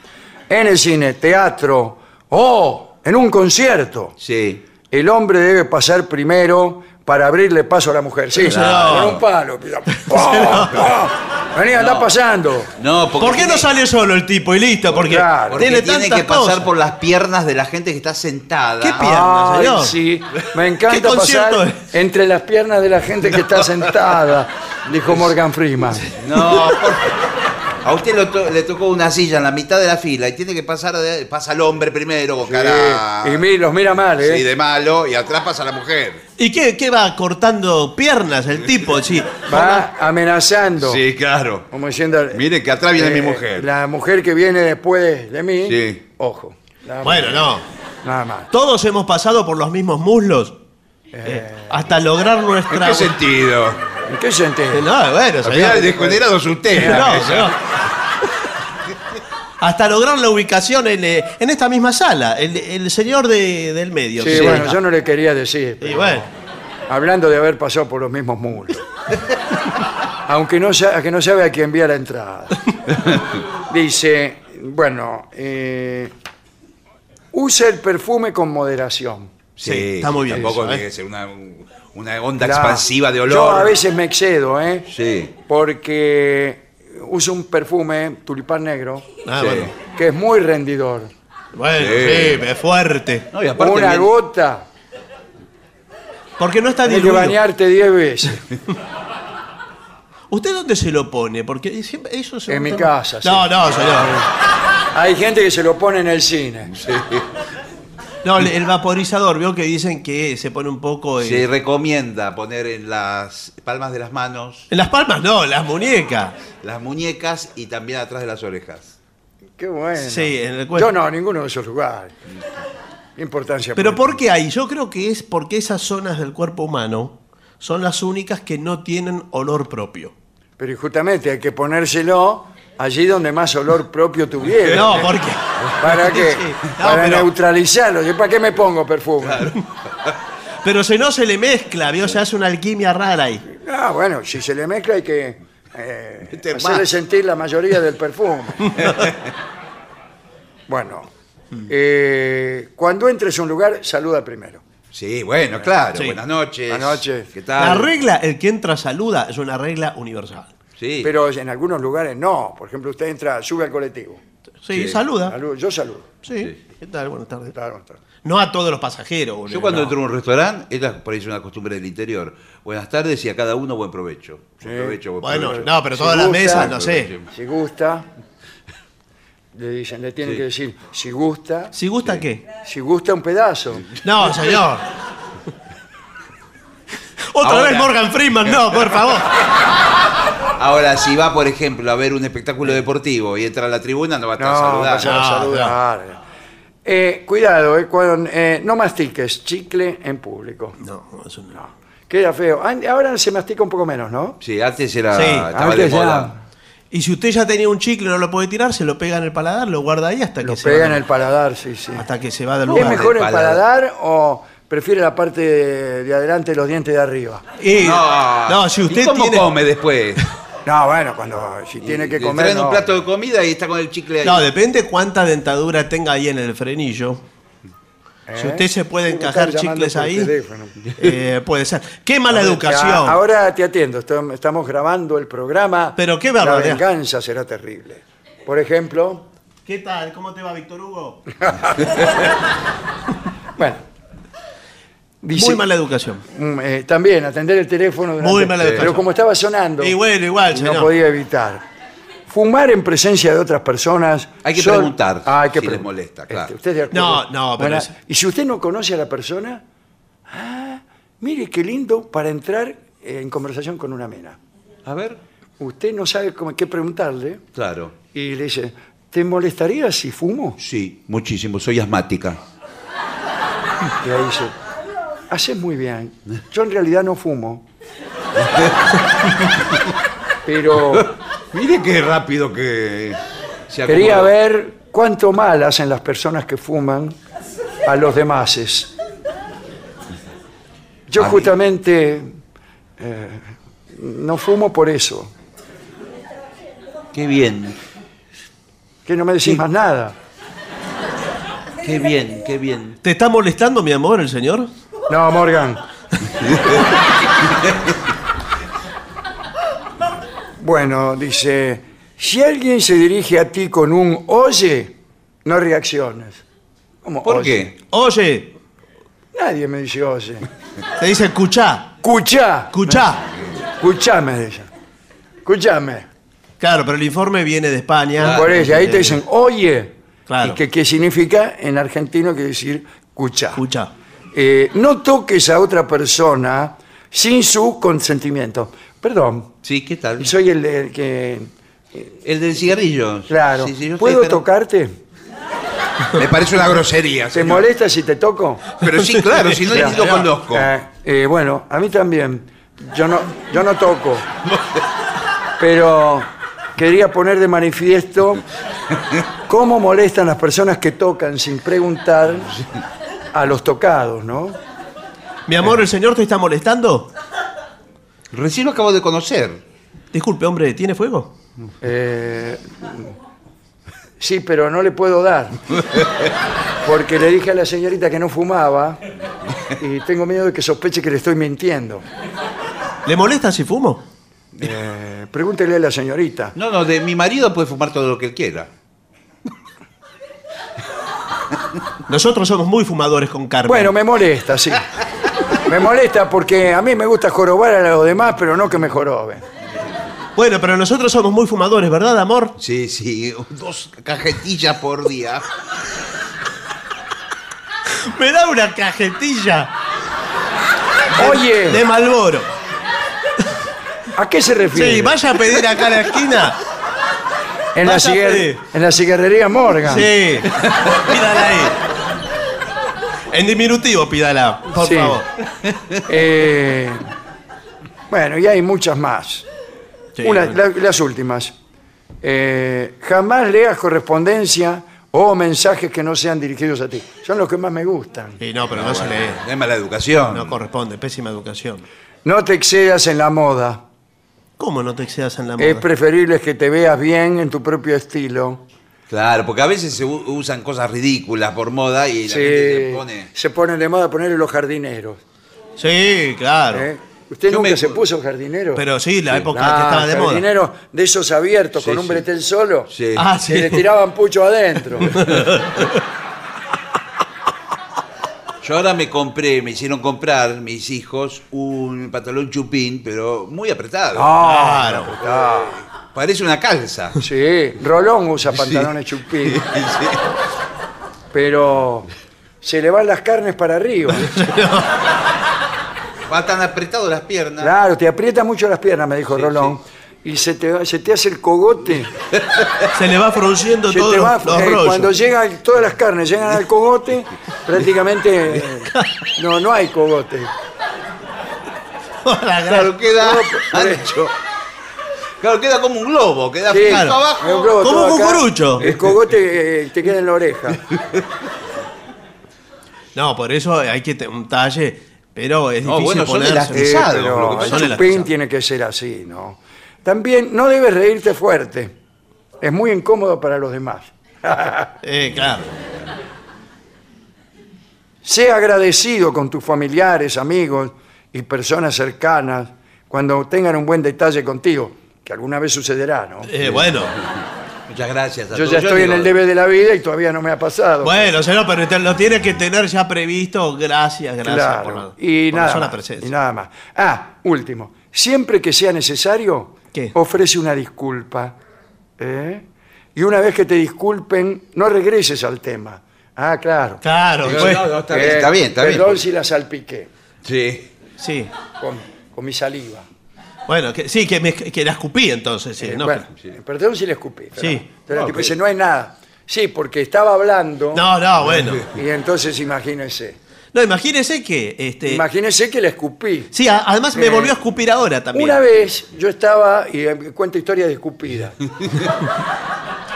A: En el cine, teatro o en un concierto,
C: Sí.
A: el hombre debe pasar primero para abrirle paso a la mujer. Sí,
B: Claro.
A: con un palo. ¡Pah! Vení, anda pasando.
C: No, porque
B: ¿Por qué no
C: tiene-
B: sale solo el tipo y listo? Porque,
A: Claro.
C: Porque
B: tiene
C: tiene,
B: tantas
C: que pasar
B: cosas.
C: por las piernas de la gente que está sentada.
B: ¿Qué piernas,
A: Ay,
B: señor?
A: sí, me
B: ¿Qué
A: encanta
B: concierto
A: pasar
B: es?
A: entre las piernas de la gente que está sentada, dijo Morgan Freeman.
C: No, por- a usted lo to- le tocó una silla en la mitad de la fila y tiene que pasar, de- pasa el hombre primero, con cara
A: y mi- los mira mal, ¿eh?
C: sí, de malo, y atrás pasa la mujer.
B: ¿Y qué, qué va cortando piernas el tipo? Sí.
A: Va amenazando.
C: Sí, claro.
A: Como diciendo.
C: Mire que atrás viene
A: eh,
C: mi mujer.
A: La mujer que viene después de mí.
C: Sí.
A: Ojo. Nada más.
B: Bueno, no.
A: Nada más.
B: Todos hemos pasado por los mismos muslos. eh, hasta lograr
C: ¿En
B: nuestra.
C: qué sentido?
A: ¿En qué sentido?
B: No, bueno, señor.
C: final, desconderado es usted.
B: No, señor. Hasta lograr la ubicación en, eh, en esta misma sala. El, el señor de- del medio.
A: Sí,
B: que
A: bueno, yo no le quería decir.
B: Y
A: pero
B: bueno.
A: Hablando de haber pasado por los mismos muros. Aunque no, sa- que no sabe a quién envía la entrada. Dice, bueno, eh, usa el perfume con moderación.
C: Sí,
B: Sí, está muy bien
C: Tampoco
B: eso, ¿eh?
C: que ser una, una onda
A: La-
C: expansiva de olor.
A: Yo a veces me excedo, ¿eh?
C: Sí.
A: Porque uso un perfume, tulipán negro,
B: Ah,
C: Sí.
B: bueno.
A: que es muy rendidor.
B: Bueno,
C: Sí.
B: sí, es fuerte.
C: No, y aparte
A: Una gota,
B: Porque no está
A: tienes que
B: diluido.
A: bañarte 10 veces.
B: ¿Usted dónde se lo pone? Porque siempre eso es un
A: En mi
B: tema-
A: casa, sí.
B: No, no, señor.
A: Hay gente que se lo pone en el cine.
B: No, el- vaporizador, veo que dicen que se pone un poco en,
C: Se recomienda poner en las palmas de las manos,
B: en las palmas, no, las muñecas.
C: las muñecas y también atrás de las orejas.
A: Qué bueno.
B: Sí, en el cuerpo.
A: Yo no, ninguno de esos lugares. ¿Qué importancia?
B: Pero? ¿por qué hay? Yo creo que es porque esas zonas del cuerpo humano son las únicas que no tienen olor propio.
A: Pero justamente hay que ponérselo allí donde más olor propio tuviera.
B: No, porque
A: ¿Para qué?
B: Sí. No,
A: Para
B: pero-
A: neutralizarlo. ¿Y ¿Para qué me pongo perfume?
B: pero si no se le mezcla, ¿vio? Se hace una alquimia rara ahí.
A: Ah, bueno, si se le mezcla hay que eh,
C: Este
A: hacerle
C: más.
A: sentir la mayoría del perfume. bueno, eh, cuando entres a un lugar, saluda primero.
C: Sí, bueno, claro.
B: Sí.
C: Buenas noches.
A: Buenas noches.
C: ¿Qué
B: La
C: tal?
B: regla, el que entra saluda, es una regla universal.
C: Sí.
A: Pero en algunos lugares no. Por ejemplo, usted entra, sube al colectivo.
B: Sí,
C: Sí.
B: saluda.
A: Saludo, yo saludo.
B: Sí. ¿Qué tal? Buenas tardes.
A: Claro.
B: No a todos los pasajeros. boludo,
C: Yo cuando
B: no.
C: entro a un restaurante, es la- por ahí es una costumbre del interior. Buenas tardes y a cada uno buen provecho. Buen
A: Sí.
C: provecho, buen
B: Bueno,
C: provecho.
B: no, pero
A: Si
B: todas las
A: gusta,
B: mesas, no sé.
A: Si gusta, le dicen, le tienen
C: Sí.
A: que decir, si gusta,
B: Si gusta, ¿qué?
A: si gusta un pedazo.
B: No, señor. Otra
C: Ahora.
B: vez Morgan Freeman, no, por favor.
C: Ahora, si va, por ejemplo, a ver un espectáculo deportivo y entra a la tribuna, no va a estar
A: No,
C: saludando.
A: vayan a
B: No,
A: saludar. Eh, cuidado, eh, cuando, eh, no mastiques chicle en público.
B: No, eso no.
A: Queda feo. An- Ahora se mastica un poco menos, ¿no?
C: Sí, antes era,
B: Sí,
C: estaba
A: Antes
C: de
A: ya.
B: Y si usted ya tenía un chicle y no lo puede tirar, se lo pega en el paladar, lo guarda ahí hasta
A: Lo
B: que se
A: pega
B: va,
A: en el paladar, sí, sí.
B: hasta que se va del
A: ¿Es
B: lugar.
A: mejor el
C: paladar.
A: paladar o prefiere la parte de, de adelante de los dientes de arriba?
B: Y-
C: No,
B: no, si
C: ¿Y
B: usted
C: cómo
B: tiene
C: come después?
A: No, bueno, cuando si tiene que comer.
C: traen
A: no.
C: un plato de comida y está con el chicle ahí.
B: No, depende cuánta dentadura tenga ahí en el frenillo. Si
A: ¿Eh?
B: usted se puede encajar chicles ahí, eh, puede ser. Qué mala educación.
A: ahora te atiendo. Estam- Estamos grabando el programa.
B: Pero qué
A: La
B: barbaridad.
A: venganza será terrible. Por ejemplo,
B: ¿Qué tal? ¿Cómo te va, Víctor Hugo?
A: bueno. Dice-
B: Muy mala educación.
A: Mm, eh, también atender el teléfono. durante-
B: Muy mala
A: Pero
B: educación.
A: como estaba sonando.
B: Y bueno, igual,
A: no
B: señor.
A: podía evitar. Fumar en presencia de otras personas.
C: Hay que preguntar
A: Ah, hay que
C: si les molesta, claro.
A: Este, ¿Usted de acuerdo?
B: No, no, pero es-
A: Y si usted no conoce a la persona, ah, mire qué lindo para entrar eh, en conversación con una mina.
C: A ver,
A: Usted no sabe cómo, qué preguntarle
C: claro.
A: y le dice, ¿te molestaría si fumo?
C: Sí, muchísimo. Soy asmática.
A: Y ahí dice, haces muy bien. Yo en realidad no fumo. Pero
C: Mire qué rápido que se
A: quería
C: acomodó.
A: ver cuánto mal hacen las personas que fuman a los demás. Yo
C: A mí.
A: justamente eh, no fumo por eso.
C: Qué bien,
A: Que no me decís más nada.
C: qué bien, qué bien.
B: ¿Te está molestando, mi amor, el señor?
A: No, Morgan. bueno, dice, si alguien se dirige a ti con un oye, no reacciones. ¿Cómo
C: ¿Por
A: oye?
C: qué?
B: Oye,
A: Nadie me dice oye.
B: te dice escuchá,
A: Escuchá.
B: escuchá.
A: Escuchame, dice. Escuchame.
B: Claro, pero el informe viene de España.
A: Por eso, ahí te dicen oye.
B: Claro.
A: ¿Y que, qué significa? En argentino quiere decir escuchá.
B: Escuchá.
A: Eh, no toques a otra persona sin su consentimiento. Perdón,
C: Sí, ¿qué tal?
A: soy el, el que...
C: El del cigarrillo.
A: Claro.
C: Sí, sí, yo estoy
A: ¿Puedo
C: esperando.
A: tocarte?
J: Me parece una grosería.
A: ¿Te
J: señor.
A: molesta si te toco?
J: Pero sí, claro, si no ni lo conozco.
A: Eh, eh, bueno, a mí también. Yo no, yo no toco. Pero quería poner de manifiesto cómo molestan las personas que tocan sin preguntar a los tocados, ¿no?
B: Mi amor, ¿el señor te está molestando?
C: Recién lo acabo de conocer.
B: Disculpe, hombre, ¿tiene fuego?
A: Eh, sí, pero no le puedo dar. Porque le dije a la señorita que no fumaba y tengo miedo de que sospeche que le estoy mintiendo.
B: ¿Le molesta si fumo?
A: Eh, pregúntele a la señorita.
C: No, no, de mi marido puede fumar todo lo que él quiera.
B: Nosotros somos muy fumadores con Carmen.
A: Bueno, me molesta, sí. Me molesta porque a mí me gusta jorobar a los demás, pero no que me joroben.
B: Bueno, pero nosotros somos muy fumadores, ¿verdad, amor?
C: Sí, sí, dos cajetillas por día.
B: Me da una cajetilla
A: Oye,
B: de Malboro.
A: ¿a qué se refiere?
B: Sí, vaya a pedir acá a la esquina.
A: en, la cigar- en la cigarrería Morgan.
B: Sí, pídala ahí. En diminutivo, pídala, por
A: Sí.
B: favor.
A: Eh, bueno, y hay muchas más.
B: Sí,
A: Una-
B: bueno.
A: la- las últimas. Eh, jamás leas correspondencia o mensajes que no sean dirigidos a ti. Son los que más me gustan.
B: Sí, no, pero no se lee.
C: Es mala educación.
B: No corresponde, pésima educación.
A: No te excedas en la moda.
B: ¿Cómo no te excedas en la moda?
A: Es preferible que te veas bien en tu propio estilo.
C: Claro, porque a veces se usan cosas ridículas por moda y la
A: Sí,
C: gente se pone.
A: se ponen de moda ponerle los jardineros.
B: Sí, claro.
A: ¿eh? ¿Usted
C: Yo
A: nunca
C: me-
A: se puso jardinero?
B: Pero sí, la época que
A: Ah,
B: estaba de moda.
A: jardinero de esos abiertos
C: Sí,
A: con un
C: sí.
A: bretel solo.
C: Sí.
B: Ah,
A: Se le
B: sí.
A: tiraban pucho adentro.
C: Yo ahora me compré, me hicieron comprar mis hijos un pantalón chupín, pero muy apretado.
A: Ah,
B: Claro.
C: Parece una calza.
A: Sí, Rolón usa pantalones chupín. Pero se le van las carnes para arriba.
C: Va tan apretado las piernas.
A: Claro, te aprieta mucho las piernas, me dijo
C: Sí,
A: Rolón. Y se te, va- se te hace el cogote.
B: Se le va frunciendo
A: Se
B: todos
A: te va-
B: los
A: eh,
B: rollos.
A: cuando llegan todas las carnes llegan al cogote, prácticamente eh, no, no hay cogote.
B: La
C: Claro, queda ancho. Claro, queda como un globo, queda
A: Sí, un
C: abajo.
A: globo
B: Como
A: todo
B: un
A: acá,
B: cucurucho.
A: El cogote eh, te queda en la oreja.
B: No, por eso hay que tener un talle, pero es
C: No,
B: difícil
C: bueno, son
B: ponerse.
A: Eh,
C: Pesado,
A: pero
C: lo que
A: el
B: son
A: chupín
B: elastizados.
A: tiene que ser así, ¿no? También no debes reírte fuerte. Es muy incómodo para los demás.
B: Eh, claro.
A: Sé agradecido con tus familiares, amigos y personas cercanas cuando tengan un buen detalle contigo, que alguna vez sucederá, ¿no?
B: Eh, bueno.
C: Muchas gracias. a
A: Yo
C: todos.
A: ya estoy en
C: digo,
A: el debe de la vida y todavía no me ha pasado.
B: Bueno, señor, pero te- lo tiene que tener ya previsto. Gracias, gracias
A: Claro,
B: por la,
A: y,
B: por la
A: nada
B: sola
A: más,
B: presencia.
A: y nada más. Ah, último. Siempre que sea necesario,
B: ¿Qué?
A: ofrece una disculpa. ¿eh? Y una vez que te disculpen, no regreses al tema. Ah, claro.
B: Claro,
C: No,
B: pues,
C: no, no, está bien,
A: Eh,
C: está bien, está bien.
A: Perdón si la salpiqué
C: Sí.
B: sí.
A: con, con mi saliva.
B: Bueno, que, sí, que, me, que la escupí entonces, sí.
A: Eh,
B: no,
A: bueno,
B: que-
A: Perdón si la escupí. pero-
B: Sí.
A: el tipo
C: que-
A: dice, no hay nada. Sí, porque estaba hablando.
B: no, no, bueno.
A: Y entonces imagínese.
B: No, imagínese que. Este,
A: Imagínese que la escupí.
B: sí, a- además me
A: Eh,
B: volvió a escupir ahora también.
A: Una vez yo estaba, y eh, cuento historia de escupida.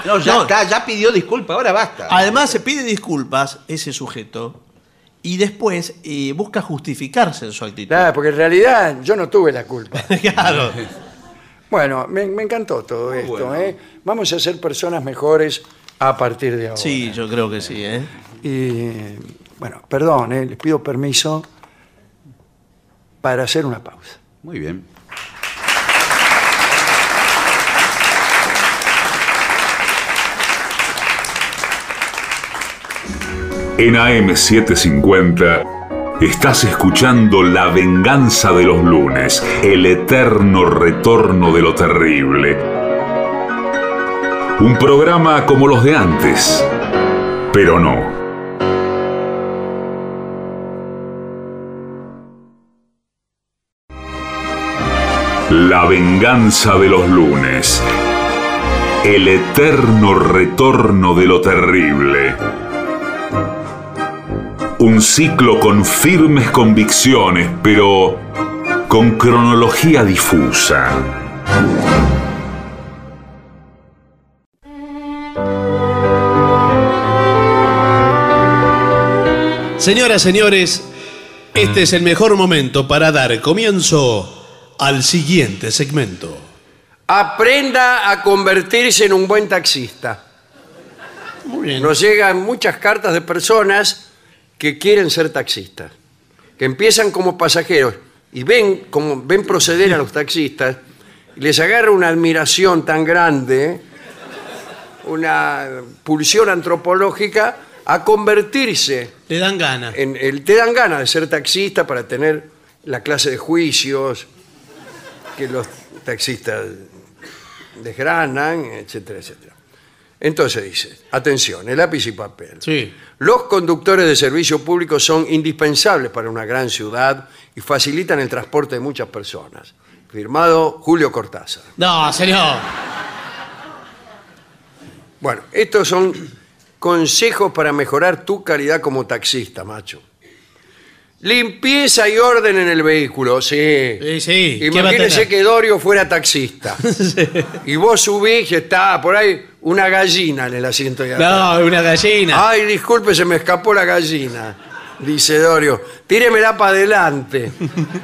C: No, ya
B: No.
C: está, ya pidió disculpa, ahora basta.
B: Además se pide disculpas ese sujeto y después eh, busca justificarse en su actitud.
A: Nada, porque en realidad yo no tuve la culpa.
B: claro.
A: Bueno, me, me encantó todo esto.
C: bueno.
A: ¿eh? Vamos a ser personas mejores a partir de ahora.
B: Sí, yo creo que sí, ¿eh?
A: Y bueno, perdón, ¿eh? les pido permiso para hacer una pausa.
C: Muy bien.
G: En AM750 estás escuchando La venganza de los lunes, el eterno retorno de lo terrible. Un programa como los de antes, pero no. La venganza de los lunes, el eterno retorno de lo terrible. Un ciclo con firmes convicciones, pero con cronología difusa.
B: Señoras, señores, este es el mejor momento para dar comienzo al siguiente segmento.
A: Aprenda a convertirse en un buen taxista.
B: Muy bien.
A: Nos llegan muchas cartas de personas que quieren ser taxistas, que empiezan como pasajeros y ven como ven proceder a los taxistas y les agarra una admiración tan grande, una pulsión antropológica, a convertirse
B: Le dan ganas.
A: en el, te dan ganas de ser taxista para tener la clase de juicios que los taxistas desgranan, etcétera, etcétera. Entonces dice, atención, el lápiz y papel.
B: Sí.
A: Los conductores de servicio público son indispensables para una gran ciudad y facilitan el transporte de muchas personas. Firmado Julio Cortázar.
B: No, señor.
A: Bueno, estos son consejos para mejorar tu calidad como taxista, macho. Limpieza y orden en el vehículo, sí.
B: Sí, sí. ¿qué va a
A: Imagínese
B: tener?
A: que Dorio fuera taxista. Y vos subís y está por ahí una gallina en el asiento de atrás.
B: No, una gallina.
A: Ay, disculpe, se me escapó la gallina. Dice Dorio, tíremela para adelante.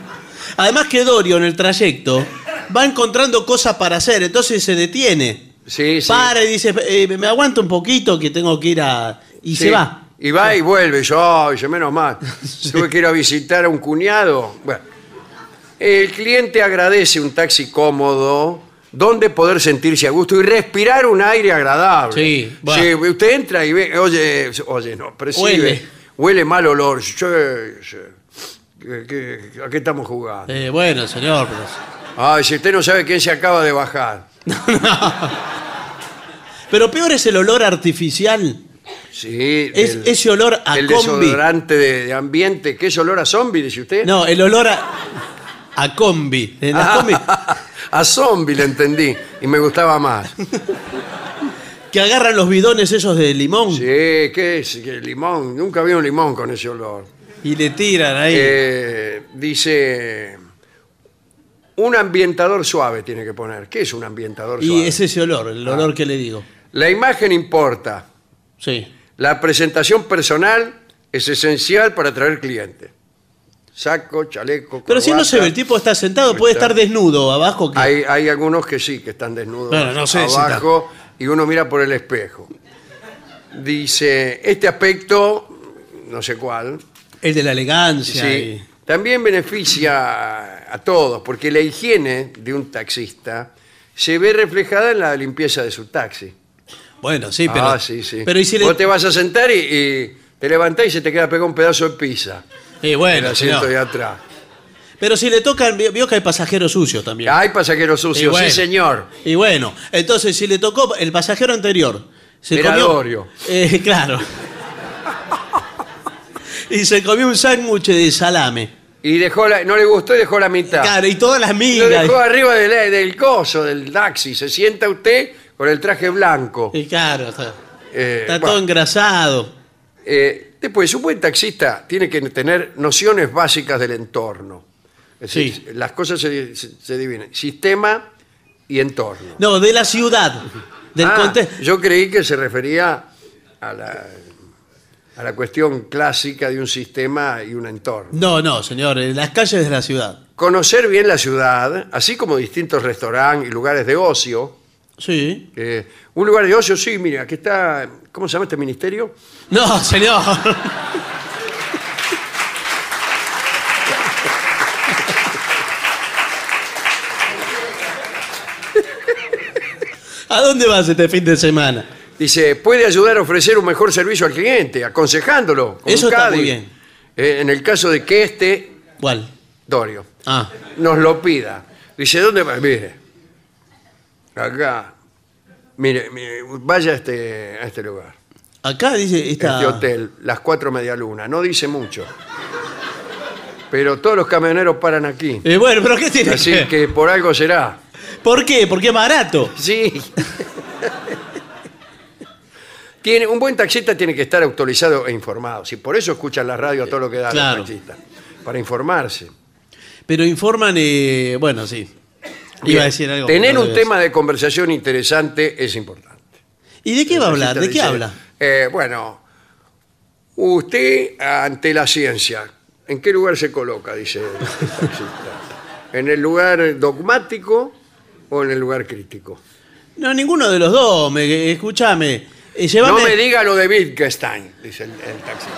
B: Además que Dorio en el trayecto va encontrando cosas para hacer, entonces se detiene.
A: Sí, sí.
B: Para y dice, eh, me aguanta un poquito que tengo que ir a... Y
A: Sí.
B: se va.
A: Y va y vuelve. Y yo, dice, menos mal. Tuve que ir a visitar a un cuñado. Bueno, el cliente agradece un taxi cómodo donde poder sentirse a gusto y respirar un aire agradable.
B: Sí, bueno.
A: Usted entra y ve, oye, oye, no, percibe,
B: Huele.
A: huele, mal olor. Sí. ¿Qué- qué- ¿A qué estamos jugando?
B: Eh, bueno, señor, pero...
A: Ay, si usted no sabe quién se acaba de bajar.
B: Pero peor es el olor artificial.
A: Sí,
B: Es
A: el-
B: ese olor a combi.
A: desodorante de, de ambiente. ¿Qué es olor a zombie, dice usted?
B: No, el olor a, a combi. En las combi
A: a zombie le entendí y me gustaba más.
B: que agarran los bidones esos de limón
A: Sí, ¿qué es? ¿Qué limón? Nunca vi un limón con ese olor.
B: y le tiran ahí.
A: Eh, dice, un ambientador suave tiene que poner. ¿Qué es un ambientador
B: y
A: suave?
B: es ese olor, el olor que le digo.
A: La imagen importa.
B: Sí.
A: La presentación personal es esencial para atraer clientes. Saco, chaleco,
B: Pero si no se ve, el tipo está sentado, puede estar desnudo abajo. Que...
A: Hay, hay algunos que sí, que están desnudos
B: Bueno, no sé si
A: abajo y uno mira por el espejo. Dice, este aspecto, no sé cuál,
B: El de la elegancia.
A: sí,
B: y-
A: también beneficia a todos, porque la higiene de un taxista se ve reflejada en la limpieza de su taxi.
B: Bueno, sí, pero.
A: ah, sí, sí.
B: Pero y si le.
A: Vos te vas a sentar y, y te levantás y se te queda pegado un pedazo de pizza en el
B: bueno,
A: asiento
B: señor.
A: de atrás.
B: Pero si le tocan, vio vio que hay pasajeros sucios también.
A: Hay pasajeros sucios,
B: bueno.
A: sí señor.
B: Y bueno, entonces si le tocó el pasajero anterior, se
A: Era
B: comió.
A: Dorio.
B: Eh, claro. y se comió un sándwich de salame.
A: Y dejó la, no le gustó y dejó la mitad.
B: Claro, y todas las
A: Lo
B: migas.
A: dejó arriba del, del coso, del taxi. Se sienta usted con el traje blanco.
B: Y claro, está,
A: Eh,
B: está
A: bueno,
B: todo engrasado.
A: eh, después, un buen taxista tiene que tener nociones básicas del entorno. Es decir,
B: Sí.
A: las cosas se, se- se dividen. Sistema y entorno.
B: No, de la ciudad. Del
A: Ah,
B: conte-
A: yo creí que se refería a la, a la cuestión clásica de un sistema y un entorno.
B: No, no, señor, en las calles de la ciudad.
A: Conocer bien la ciudad, así como distintos restaurantes y lugares de ocio.
B: Sí.
A: Eh, un lugar de ocio, sí, mire, aquí está, ¿cómo se llama este ministerio?
B: No, señor. ¿A dónde vas este fin de semana?
A: Dice, puede ayudar a ofrecer un mejor servicio al cliente, aconsejándolo. con
B: Eso
A: un
B: está muy bien.
A: Eh, en el caso de que este,
B: ¿Cuál?
A: Dorio,
B: Ah,
A: nos lo pida. Dice, ¿dónde va? Mire, acá. Mire, mire, vaya a este, a este lugar,
B: acá dice esta...
A: este hotel, las cuatro medialunas. No dice mucho. Pero todos los camioneros paran aquí.
B: Eh, bueno, pero ¿qué tiene
A: Así
B: que
A: que por algo será.
B: ¿Por qué? Porque es barato.
A: Sí. tiene, un buen taxista tiene que estar actualizado e informado. Si por eso escuchan la radio a todo lo que da
B: Claro.
A: los taxistas. Para informarse.
B: Pero informan, eh, bueno, sí. Iba a decir algo.
A: Tener un tema de conversación interesante es importante.
B: ¿Y de qué va a hablar? ¿De qué
A: dice,
B: habla?
A: eh, bueno, usted ante la ciencia, ¿en qué lugar se coloca? Dice el taxista. ¿En el lugar dogmático o en el lugar crítico?
B: No, ninguno de los dos. Me, escúchame. eh, llévame-
A: No me diga lo de Wittgenstein, dice el, el taxista.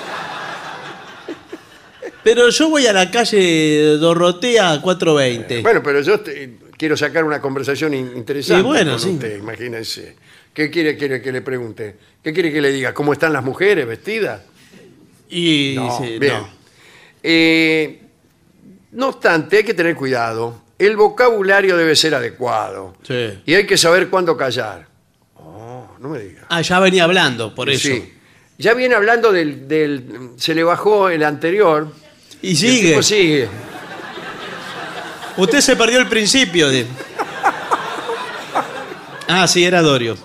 B: Pero yo voy a la calle Dorotea 420.
A: Bueno, pero yo te- quiero sacar una conversación in- interesante
B: Y bueno,
A: con
B: sí.
A: usted, imagínense. ¿Qué quiere, quiere que le pregunte? ¿Qué quiere que le diga? ¿Cómo están las mujeres vestidas?
B: Y
A: No,
B: dice,
A: bien.
B: no.
A: Eh, no obstante, hay que tener cuidado. El vocabulario debe ser adecuado.
B: Sí.
A: Y hay que saber cuándo callar. Oh, no me diga.
B: Ah, ya venía hablando, por eso.
A: Sí. Ya viene hablando del, del- Se le bajó el anterior.
B: Y
A: El
B: sigue.
A: tipo sigue.
B: Usted se perdió el principio de. Ah, sí, era Dorio.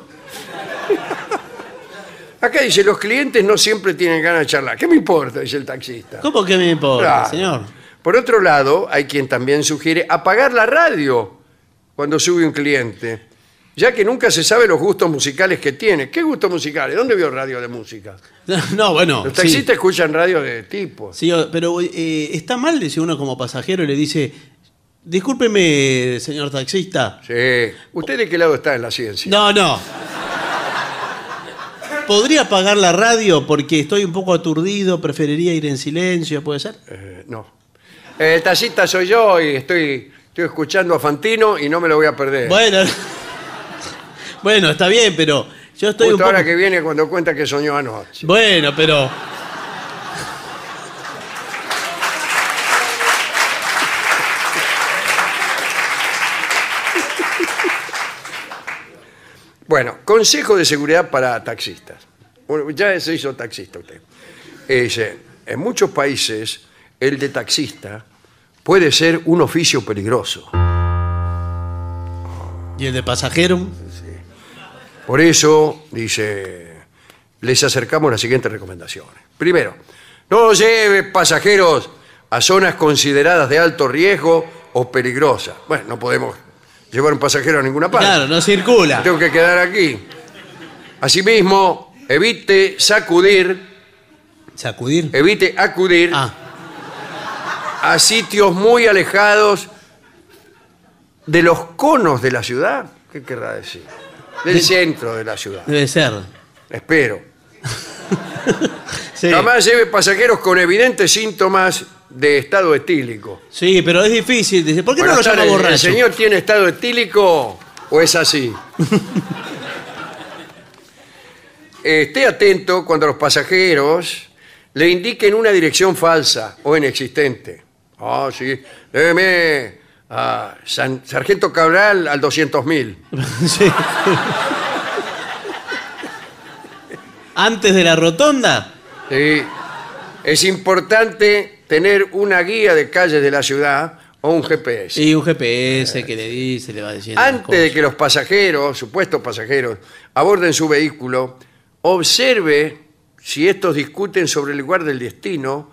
A: Acá dice, los clientes no siempre tienen ganas de charlar. ¿Qué me importa? Dice el taxista.
B: ¿Cómo que me importa,
A: Claro.
B: señor?
A: Por otro lado, hay quien también sugiere apagar la radio cuando sube un cliente, ya que nunca se sabe los gustos musicales que tiene. ¿Qué gustos musicales? ¿Dónde vio radio de música?
B: No, bueno.
A: Los
B: sí.
A: taxistas escuchan radio de tipo.
B: Sí, o- pero eh, está mal si uno como pasajero le dice, discúlpeme, señor taxista.
A: Sí. ¿Usted de qué lado está en la ciencia?
B: No, no. ¿Podría apagar la radio porque estoy un poco aturdido? Preferiría ir en silencio, ¿puede ser?
A: Eh, no. El taxista soy yo y estoy, estoy escuchando a Fantino y no me lo voy a perder.
B: Bueno, bueno, está bien, pero yo estoy
A: Justo
B: un poco...
A: ahora que viene cuando cuenta que soñó anoche.
B: Bueno, pero...
A: Bueno, consejo de seguridad para taxistas. Bueno, ya se hizo taxista usted. Eh, Dice, en muchos países el de taxista puede ser un oficio peligroso.
B: ¿Y el de pasajero?
A: Por eso, dice, les acercamos las siguientes recomendaciones. Primero, no lleve pasajeros a zonas consideradas de alto riesgo o peligrosas. Bueno, no podemos llevar un pasajero a ninguna parte.
B: Claro, no circula.
A: Tengo que quedar aquí. Asimismo, evite sacudir,
B: ¿Sacudir?
A: evite acudir
B: Ah,
A: a sitios muy alejados de los conos de la ciudad. ¿Qué querrá decir? Del centro de la ciudad.
B: debe ser.
A: Espero.
B: Sí.
A: Jamás lleve pasajeros con evidentes síntomas de estado etílico.
B: Sí, pero es difícil. Dice, ¿por qué no lo llama
A: tardes, ¿El
B: borracho?
A: señor tiene estado etílico o es así? Esté atento cuando los pasajeros le indiquen una dirección falsa o inexistente. Ah, sí. Débeme a San- Sargento Cabral al 200.000.
B: Sí. Antes de la rotonda.
A: Sí. Es importante tener una guía de calles de la ciudad o un GPS.
B: Y un GPS que le dice, le va diciendo.
A: Antes de que los pasajeros, supuestos pasajeros, aborden su vehículo, observe si estos discuten sobre el lugar del destino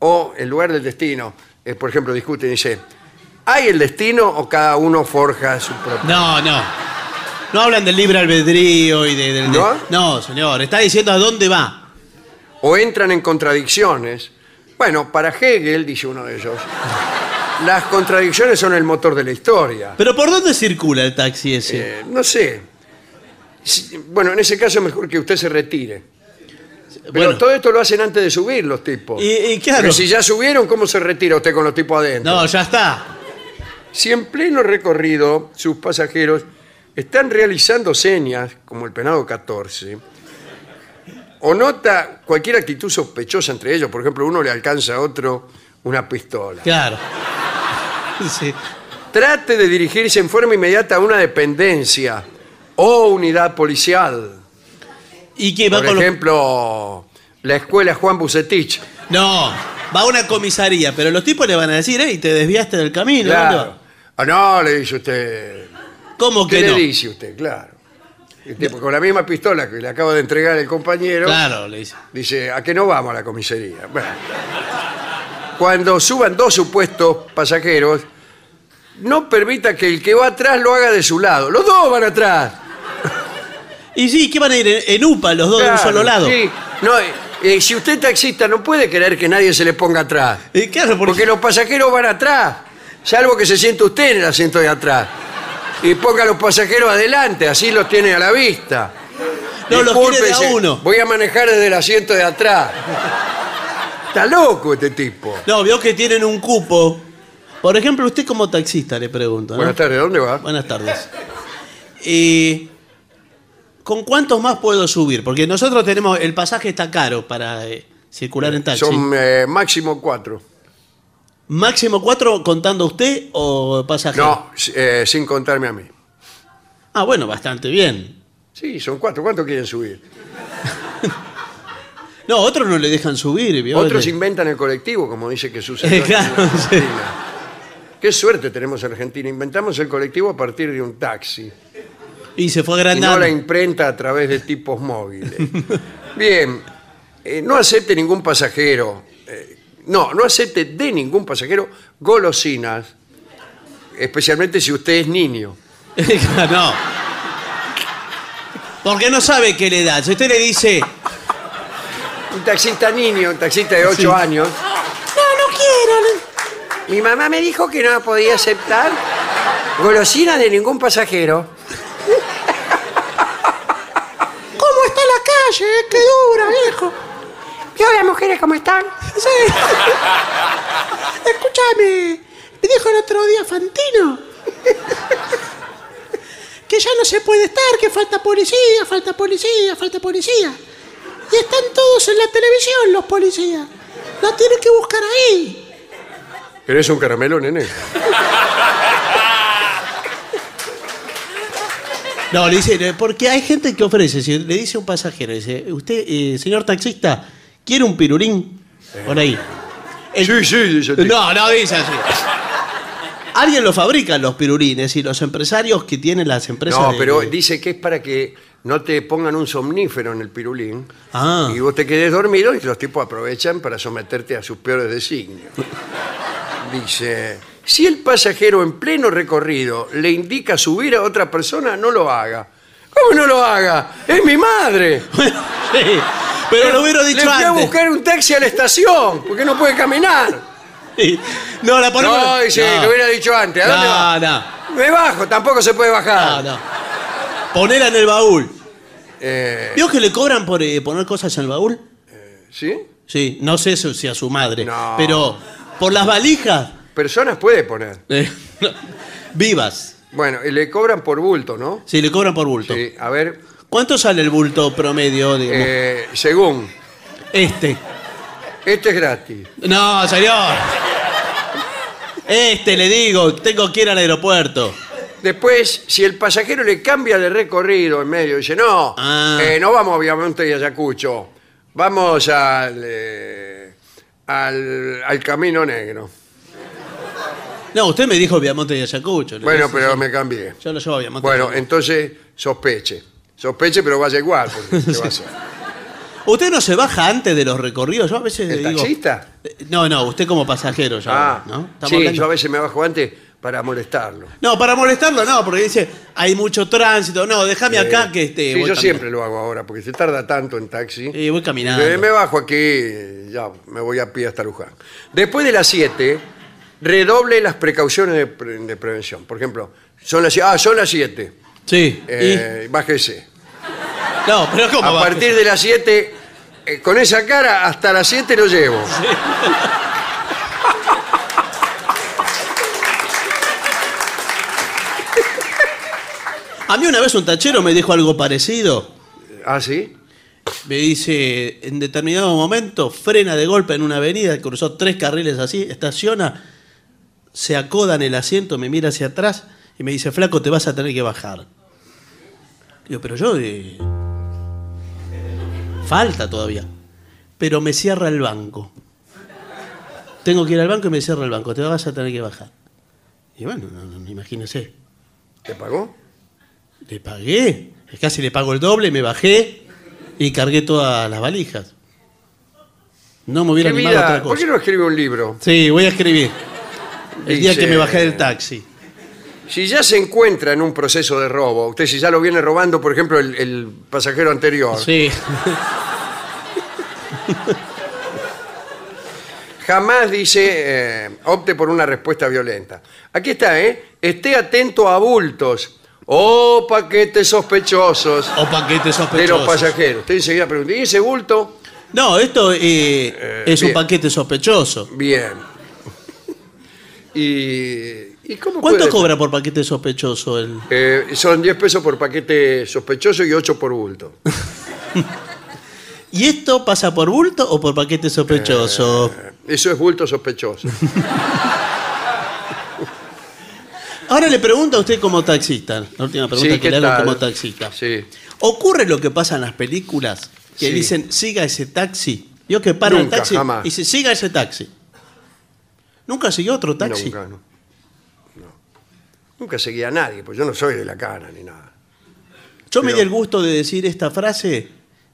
A: o el lugar del destino. Eh, por ejemplo, discuten y dice, ¿hay el destino o cada uno forja su propio?
B: No, no. No hablan del libre albedrío y de, del- de-
A: ¿No?
B: No, señor. Está diciendo a dónde va.
A: O entran en contradicciones. Bueno, para Hegel, dice uno de ellos, las contradicciones son el motor de la historia.
B: Pero ¿por dónde circula el taxi ese?
A: Eh, no sé. Si- Bueno, en ese caso es mejor que usted se retire. Pero
B: Bueno.
A: todo esto lo hacen antes de subir los tipos.
B: Y, y claro.
A: Porque si ya subieron, ¿cómo se retira usted con los tipos adentro?
B: No, ya está.
A: Si en pleno recorrido sus pasajeros están realizando señas, como el penado 14, o nota cualquier actitud sospechosa entre ellos, por ejemplo, uno le alcanza a otro una pistola,
B: Claro. Sí.
A: trate de dirigirse en forma inmediata a una dependencia o unidad policial.
B: ¿Y qué va
A: Por
B: con los-
A: ejemplo, la escuela Juan Bucetich.
B: No, va a una comisaría, pero los tipos le van a decir, hey, te desviaste del camino. ¿dónde
A: Claro.
B: va?".
A: Ah, no, le dice usted.
B: ¿Cómo
A: ¿Qué
B: que
A: le
B: no?
A: dice usted? Claro. Tipo, con la misma pistola que le acaba de entregar el compañero,
B: Claro, le dice.
A: dice, ¿a qué no vamos a la comisaría? Bueno. Cuando suban dos supuestos pasajeros, no permita que el que va atrás lo haga de su lado. Los dos van atrás.
B: Y sí, ¿qué van a ir en, en UPA los dos de un
A: Claro,
B: solo lado?
A: sí. No, eh, eh, si usted es taxista, no puede querer que nadie se le ponga atrás.
B: Eh, claro, porque,
A: Porque los pasajeros van atrás, salvo que se siente usted en el asiento de atrás. Y ponga a los pasajeros adelante, así los tiene a la vista.
B: No, los de a uno.
A: Voy a manejar desde el asiento de atrás. Está loco este tipo.
B: No, vio que tienen un cupo Por ejemplo, usted como taxista, le pregunto. ¿no?
A: Buenas tardes, ¿dónde va?
B: Buenas tardes. Eh, ¿Con cuántos más puedo subir? Porque nosotros tenemos, el pasaje está caro para eh, circular en taxi.
A: Son eh, máximo cuatro.
B: ¿Máximo cuatro contando usted o pasajero?
A: No, eh, sin contarme a mí.
B: Ah, bueno, bastante bien.
A: Sí, son cuatro. ¿Cuánto quieren subir?
B: No, otros no le dejan subir. ¿vio?
A: Otros inventan el colectivo, como dice que sucede.
B: Claro, sí.
A: Qué suerte tenemos en Argentina. Inventamos el colectivo a partir de un taxi.
B: Y se fue
A: Y no
B: agrandando.
A: la imprenta a través de tipos móviles. Bien, eh, no acepte ningún pasajero, eh, no, no acepte de ningún pasajero golosinas, especialmente si usted es niño.
B: no. Porque no sabe qué le da. Si usted le dice,
A: Un taxista niño, un taxista de 8
B: Sí.
A: años.
K: No, no quiero.
A: Mi mamá me dijo que no podía aceptar golosinas de ningún pasajero.
K: ¿Cómo está la calle? ¡Qué dura, viejo! ¿Y hola, mujeres, cómo están? Sí. Escúchame, me dijo el otro día Fantino que ya no se puede estar, que falta policía, falta policía, falta policía. Y están todos en la televisión los policías. La tienen que buscar ahí.
A: ¿Querés un caramelo, nene?
B: no, le dice, porque hay gente que ofrece, si le dice a un pasajero, dice, usted, eh, señor taxista, ¿quiere un pirurín? Por ahí. El-
A: Sí, sí, dice el tipo.
B: No, no dice así. Alguien lo fabrica los pirulines y los empresarios que tienen las empresas.
A: No,
B: de-
A: pero dice que es para que no te pongan un somnífero en el pirulín
B: Ah.
A: y vos te quedes dormido y los tipos aprovechan para someterte a sus peores designios. Dice, si el pasajero en pleno recorrido le indica subir a otra persona, no lo haga. ¿Cómo no lo haga? ¡Es mi madre!
B: Sí, pero lo hubiera dicho
A: Le fui a
B: antes.
A: buscar un taxi a la estación, porque no puede caminar.
B: Sí. No, la ponemos.
A: No, dice,
B: No.
A: lo hubiera dicho antes. ¿A dónde
B: No,
A: va?
B: no.
A: Me bajo, tampoco se puede bajar.
B: No, no. Ponela en el baúl.
A: Eh,
B: ¿Vio que le cobran por eh, poner cosas en el baúl?
A: ¿Sí?
B: Sí, no sé si si a su madre.
A: No.
B: Pero por las valijas.
A: Personas puede poner.
B: eh, no, vivas.
A: Bueno, y le cobran por bulto, ¿no?
B: Sí, le cobran por bulto.
A: Sí, a ver,
B: ¿Cuánto sale el bulto promedio? digamos?
A: eh, según,
B: Este.
A: este es gratis.
B: No, señor. Este, le digo, tengo que ir al aeropuerto.
A: Después, si el pasajero le cambia de recorrido en medio, dice, no,
B: Ah.
A: eh, no vamos obviamente a Ayacucho, vamos al, eh, al, al Camino Negro.
B: No, usted me dijo Viamonte y Ayacucho.
A: Bueno, pero me cambié.
B: Yo lo llevo a Viamonte.
A: Bueno, entonces sospeche. Sospeche, pero vaya igual. Porque, ¿qué va a hacer?
B: ¿Usted no se baja antes de los recorridos? Yo a veces
A: ¿El
B: le digo...
A: taxista?
B: Eh, No, no, usted como pasajero ya,
A: Ah,
B: ¿no?
A: Sí,
B: hablando-
A: yo a veces me bajo antes para molestarlo.
B: No, para molestarlo no, porque dice, hay mucho tránsito. No, déjame acá que este.
A: Sí, yo
B: caminando.
A: siempre lo hago ahora, porque se tarda tanto en taxi.
B: Y voy caminando.
A: Eh, Me bajo aquí, ya me voy a pie hasta Luján. Después de las 7, redoble las precauciones de, pre- de prevención. Por ejemplo, son las, ah, son las 7.
B: Sí.
A: Eh, bájese.
B: No, pero ¿cómo
A: A partir de las 7, eh, con esa cara, hasta las 7 lo llevo.
B: A mí una vez un tachero me dijo algo parecido.
A: ¿Ah, sí?
B: Me dice, en determinado momento, frena de golpe en una avenida, cruzó tres carriles así, estaciona, se acoda en el asiento, me mira hacia atrás y me dice, flaco, te vas a tener que bajar. Digo, pero yo... eh, falta todavía. Pero me cierra el banco. Tengo que ir al banco y me cierra el banco, te vas a tener que bajar. Y bueno, no, no, imagínese.
A: ¿Te pagó?
B: Le pagué, casi le pago el doble, me bajé y cargué todas las valijas. No me hubiera
A: ¿Qué
B: animado a otra
A: ¿Por qué
B: cosa.
A: no escribe un libro?
B: Sí, voy a escribir. El día
A: Dice-
B: que me bajé del taxi.
A: Si ya se encuentra en un proceso de robo, usted si ya lo viene robando, por ejemplo, el, el pasajero anterior,
B: Sí.
A: jamás dice eh, opte por una respuesta violenta. Aquí está, ¿eh? Esté atento a bultos o paquetes sospechosos
B: O paquetes
A: de
B: sospechosos.
A: los pasajeros. Usted enseguida pregunta, ¿y ese bulto?
B: No, esto eh, es un
A: bien.
B: paquete sospechoso.
A: Bien. ¿Y, y cómo
B: ¿Cuánto
A: puede-
B: cobra por paquete sospechoso el.?
A: Eh, son 10 pesos por paquete sospechoso y 8 por bulto.
B: ¿Y esto pasa por bulto o por paquete sospechoso?
A: Eso es bulto sospechoso.
B: Ahora le pregunto a usted como taxista, la última pregunta
A: Sí,
B: que
A: ¿qué
B: le hago
A: tal?
B: como taxista.
A: Sí.
B: ¿Ocurre lo que pasa en las películas? Que
A: Sí.
B: dicen, siga ese taxi. Vio que para el
A: Nunca,
B: taxi
A: jamás.
B: y dice, siga ese taxi. ¿Nunca siguió otro taxi?
A: Nunca. No. Nunca seguía a nadie, pues yo no soy de la cara ni nada.
B: Yo me
A: Pero-
B: di el gusto de decir esta frase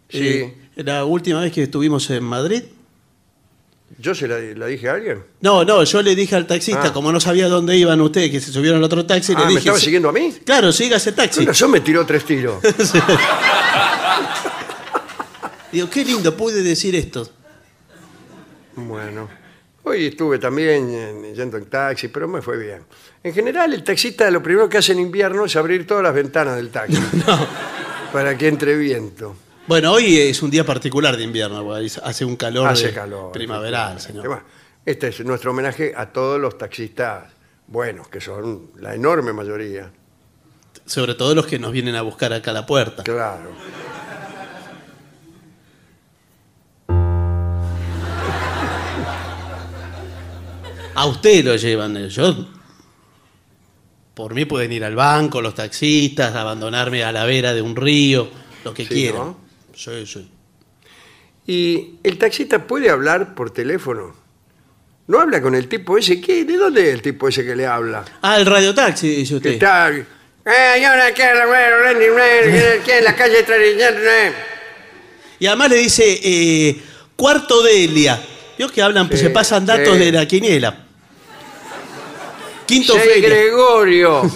B: eh, la última vez que estuvimos en Madrid.
A: ¿Yo se la, la dije a alguien?
B: No, no, yo le dije al taxista,
A: Ah.
B: como no sabía dónde iban ustedes, que se subieron al otro taxi,
A: Ah,
B: le
A: ¿me
B: dije...
A: estaba
B: "Sí".
A: siguiendo a mí?
B: Claro, siga ese taxi.
A: Con razón me tiró tres tiros.
B: Digo, qué lindo, pude decir esto.
A: Bueno, hoy estuve también eh, yendo en taxi, pero me fue bien. En general, el taxista lo primero que hace en invierno es abrir todas las ventanas del taxi. Para que entre viento.
B: Bueno, hoy es un día particular de invierno, porque hace un calor,
A: Hace
B: de-
A: calor.
B: primaveral, señor.
A: Bueno, este es nuestro homenaje a todos los taxistas buenos, que son la enorme mayoría.
B: Sobre todo los que nos vienen a buscar acá a la puerta.
A: Claro.
B: A usted lo llevan. Yo, por mí pueden ir al banco, los taxistas, abandonarme a la vera de un río, lo que
A: Sí,
B: quieran.
A: ¿no?
B: Sí, sí.
A: ¿Y el taxista puede hablar por teléfono? ¿No habla con el tipo ese? ¿Qué? ¿De dónde es el tipo ese que le habla?
B: Ah, el radiotaxi, dice usted.
A: está... Eh, que en la calle.
B: Y además le dice, eh, cuarto Delia. Vio que hablan,
A: Sí,
B: se pasan datos
A: sí.
B: de la quiniela. Quinto
A: Seis
B: Feria.
A: Gregorio.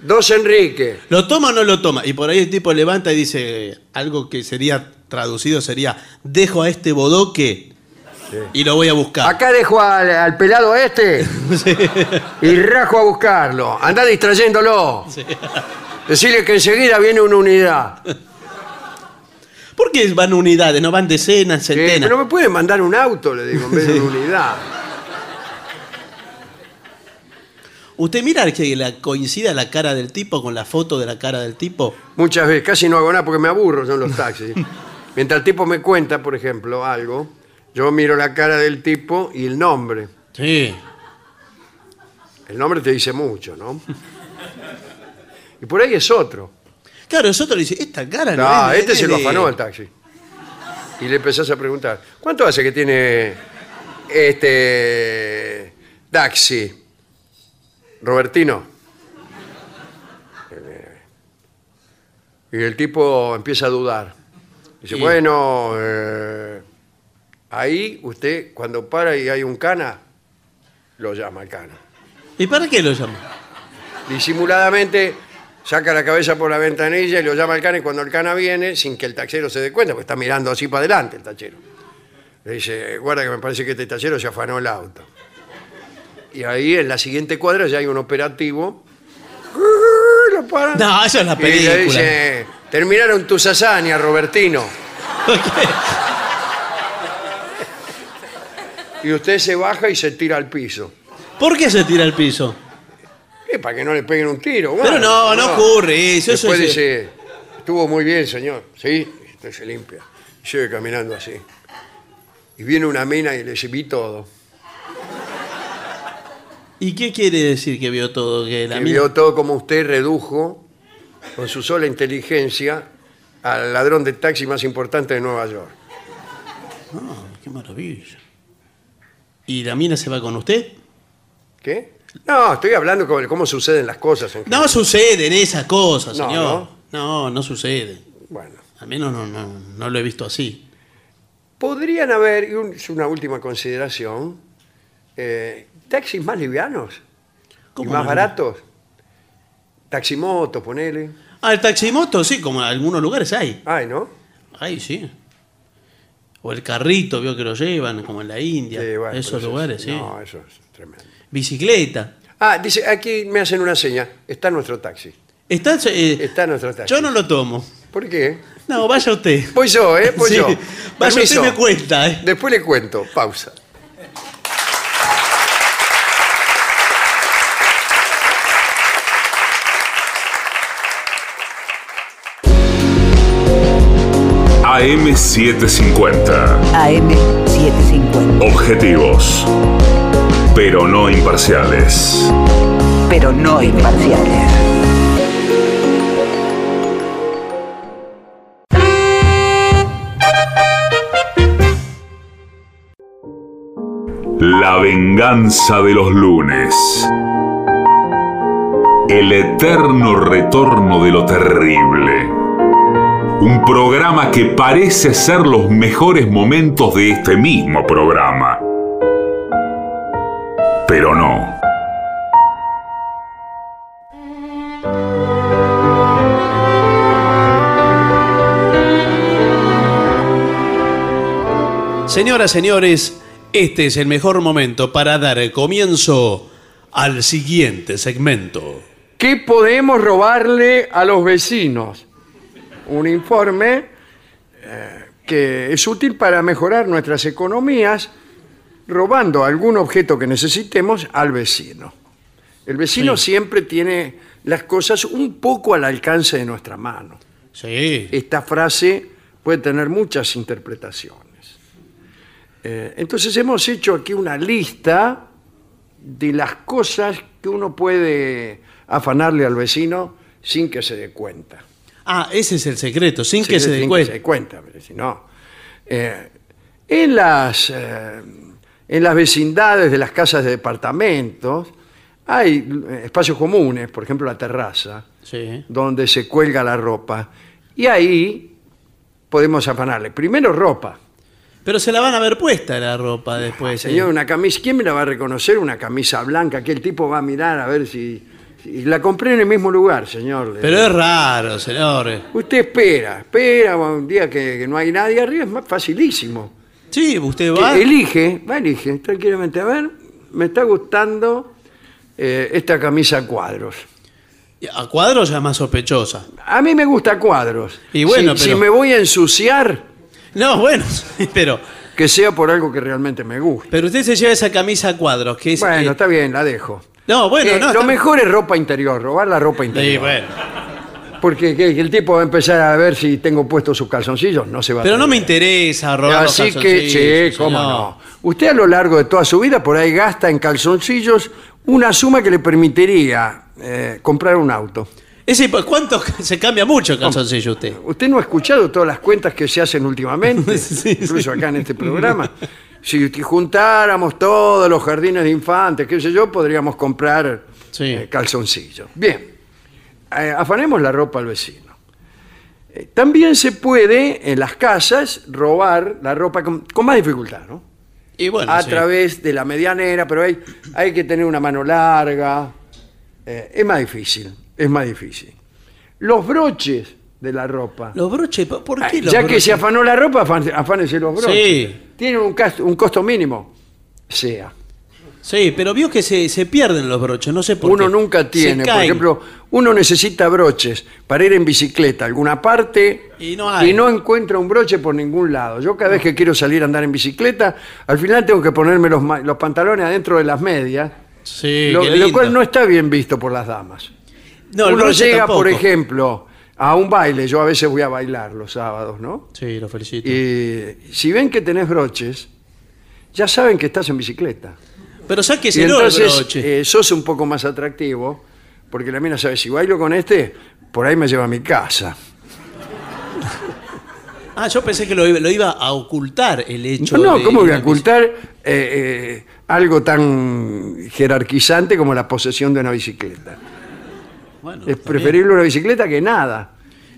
A: Dos Enrique.
B: ¿Lo toma o no lo toma? Y por ahí el tipo levanta y dice algo que sería traducido sería, dejo a este bodoque y lo voy a buscar.
A: Acá dejo al, al pelado este y rajo a buscarlo. Anda distrayéndolo. Decirle que enseguida viene una unidad.
B: ¿Por qué van unidades? No van decenas, centenas.
A: pero me pueden mandar un auto, le digo, en vez de una unidad.
B: ¿Usted mira que la, coincida la cara del tipo con la foto de la cara del tipo?
A: Muchas veces, casi no hago nada porque me aburro, son los taxis. Mientras el tipo me cuenta, por ejemplo, algo, yo miro la cara del tipo y el nombre.
B: Sí.
A: El nombre te dice mucho, ¿no? Y por ahí es otro.
B: Claro, nosotros le dice, esta cara no,
A: Ah,
B: es
A: este
B: es
A: se lo afanó el taxi. Y le empezás a preguntar, ¿cuánto hace que tiene este taxi? Robertino. Y el tipo empieza a dudar. Dice, bueno, eh, ahí usted cuando para y hay un cana, lo llama al cana.
B: ¿Y para qué lo llama?
A: Disimuladamente saca la cabeza por la ventanilla y lo llama al cana y cuando el cana viene, sin que el taxero se dé cuenta, porque está mirando así para adelante el tachero. Le dice, guarda que me parece que este tachero se afanó el auto. Y ahí en la siguiente cuadra ya hay un operativo. Lo paran.
B: No, eso es la
A: Y le dice, terminaron tus hazañas, Robertino. Y usted se baja y se tira al piso.
B: ¿Por qué se tira al piso?
A: Eh, para que no le peguen un tiro.
B: Pero no, no ocurre eso, eso
A: Después
B: es-
A: dice, estuvo muy bien, señor. Sí, usted se limpia. Sigue caminando así. Y viene una mina y le dice, vi todo.
B: ¿Y qué quiere decir que vio todo? Que la mina-
A: vio todo como usted redujo, con su sola inteligencia, al ladrón de taxi más importante de Nueva York.
B: Ah, qué maravilla. ¿Y la mina se va con usted?
A: ¿Qué? No, estoy hablando de cómo suceden las cosas. En
B: No suceden esas cosas,
A: No,
B: señor. No, no, suceden.
A: Bueno.
B: Al menos no, no, no lo he visto así.
A: Podrían haber, y un- es una última consideración, eh, taxis más livianos y
B: ¿Cómo
A: más baratos. Taximoto, ponele.
B: Ah, el taximoto, sí, como en algunos lugares hay.
A: Ay, ¿no?
B: Ahí sí. O el carrito, veo que lo llevan, como en la India.
A: Sí, bueno, pero
B: Esos
A: eso es-
B: lugares, sí.
A: No, eso es tremendo.
B: Bicicleta.
A: Ah, dice, aquí me hacen una seña. Está nuestro taxi.
B: ¿Está, eh,
A: Está nuestro taxi.
B: yo no lo tomo.
A: ¿Por qué?
B: No, vaya usted.
A: Voy yo, ¿eh? Voy
B: Sí.
A: yo.
B: Vaya
A: Permiso.
B: usted me cuenta, ¿eh?
A: Después le cuento. Pausa.
G: AM750.
L: AM750.
G: Objetivos, pero no imparciales.
L: Pero no imparciales.
G: La venganza de los lunes. El eterno retorno de lo terrible. Un programa que parece ser los mejores momentos de este mismo programa. Pero no.
B: Señoras, señores, este es el mejor momento para dar comienzo al siguiente segmento.
A: ¿Qué podemos robarle a los vecinos? Un informe eh, que es útil para mejorar nuestras economías robando algún objeto que necesitemos al vecino. El vecino
B: Sí.
A: siempre tiene las cosas un poco al alcance de nuestra mano.
B: Sí.
A: Esta frase puede tener muchas interpretaciones. Eh, entonces hemos hecho aquí una lista de las cosas que uno puede afanarle al vecino sin que se dé cuenta.
B: Ah, ese es el secreto, sin que se
A: sin
B: dé
A: que
B: cuenta.
A: se dé cuenta, pero si no. Eh, en, las, eh, en las vecindades de las casas de departamentos hay eh, espacios comunes, por ejemplo la terraza,
B: Sí.
A: donde se cuelga la ropa. Y ahí podemos afanarle. Primero ropa.
B: Pero se la van a ver puesta la ropa después. ¿eh?
A: Señor, una camisa, ¿quién me la va a reconocer? Una camisa blanca, que el tipo va a mirar a ver si... si- la compré en el mismo lugar, señor.
B: Pero es raro, señor.
A: Usted espera, espera un día que, que no hay nadie arriba, es más facilísimo.
B: Sí, usted va.
A: Elige, va, elige, tranquilamente. A ver, me está gustando eh, esta camisa a cuadros.
B: A cuadros ya es más sospechosa.
A: A mí me gusta a cuadros.
B: Y bueno,
A: si,
B: pero-
A: si me voy a ensuciar,
B: No, bueno, pero,
A: que sea por algo que realmente me guste.
B: pero usted se lleva esa camisa a cuadros, que es.
A: Bueno,
B: eh,
A: está bien, la dejo.
B: No, bueno,
A: Eh,
B: no.
A: lo
B: está-
A: mejor es ropa interior, robar la ropa
B: Sí,
A: interior.
B: bueno.
A: Porque que- que el tipo va a empezar a ver si tengo puestos sus calzoncillos, no se va a
B: Pero no me
A: atrever.
B: interesa robar los
A: Así que,
B: calzoncillos,
A: sí, cómo
B: señor.
A: no. Usted a lo largo de toda su vida por ahí gasta en calzoncillos una suma que le permitiría eh, comprar un auto.
B: Ese, ¿Cuánto se cambia mucho el calzoncillo usted?
A: ¿Usted no ha escuchado todas las cuentas que se hacen últimamente?
B: Sí,
A: incluso acá en este programa. Si juntáramos todos los jardines de infantes, qué sé yo, podríamos comprar
B: Sí.
A: eh, calzoncillos. Bien, Eh, afanemos la ropa al vecino. Eh, también se puede en las casas robar la ropa con, con más dificultad, ¿no?
B: Y bueno,
A: a
B: sí.
A: través de la medianera, pero hay, hay que tener una mano larga. Es más difícil, es más difícil. Los broches de la ropa.
B: Los broches, ¿por qué
A: Ay,
B: los
A: ya que se afanó la ropa, afán- afánese los broches.
B: Sí.
A: Tienen un, cas- un costo mínimo. Sea.
B: Sí, pero vio que se, se pierden los broches, no sé por
A: Uno
B: qué.
A: nunca
B: Se
A: tiene. Por
B: caen.
A: ejemplo, uno necesita broches para ir en bicicleta a alguna parte
B: Y no hay.
A: encuentra un broche por ningún lado. Yo cada vez que quiero salir a andar en bicicleta, al final tengo que ponerme los, ma- los pantalones adentro de las medias,
B: Sí,
A: lo,
B: qué
A: lo
B: lindo.
A: cual no está bien visto por las damas.
B: No, el
A: uno
B: broche
A: llega, por ejemplo, a un baile, yo a veces voy a bailar los sábados, ¿no?
B: Sí, lo felicito.
A: Y si ven que tenés broches, ya saben que estás en bicicleta.
B: Pero
A: Y
B: sáquese el
A: entonces
B: broche.
A: eh, sos un poco más atractivo, porque la mina sabe, si bailo con este, por ahí me lleva a mi casa.
B: Ah, yo pensé que lo iba, lo iba a ocultar el hecho
A: No, no,
B: de
A: ¿cómo voy a ocultar eh, eh, algo tan jerarquizante como la posesión de una bicicleta?
B: Bueno,
A: Es preferible una bicicleta que nada.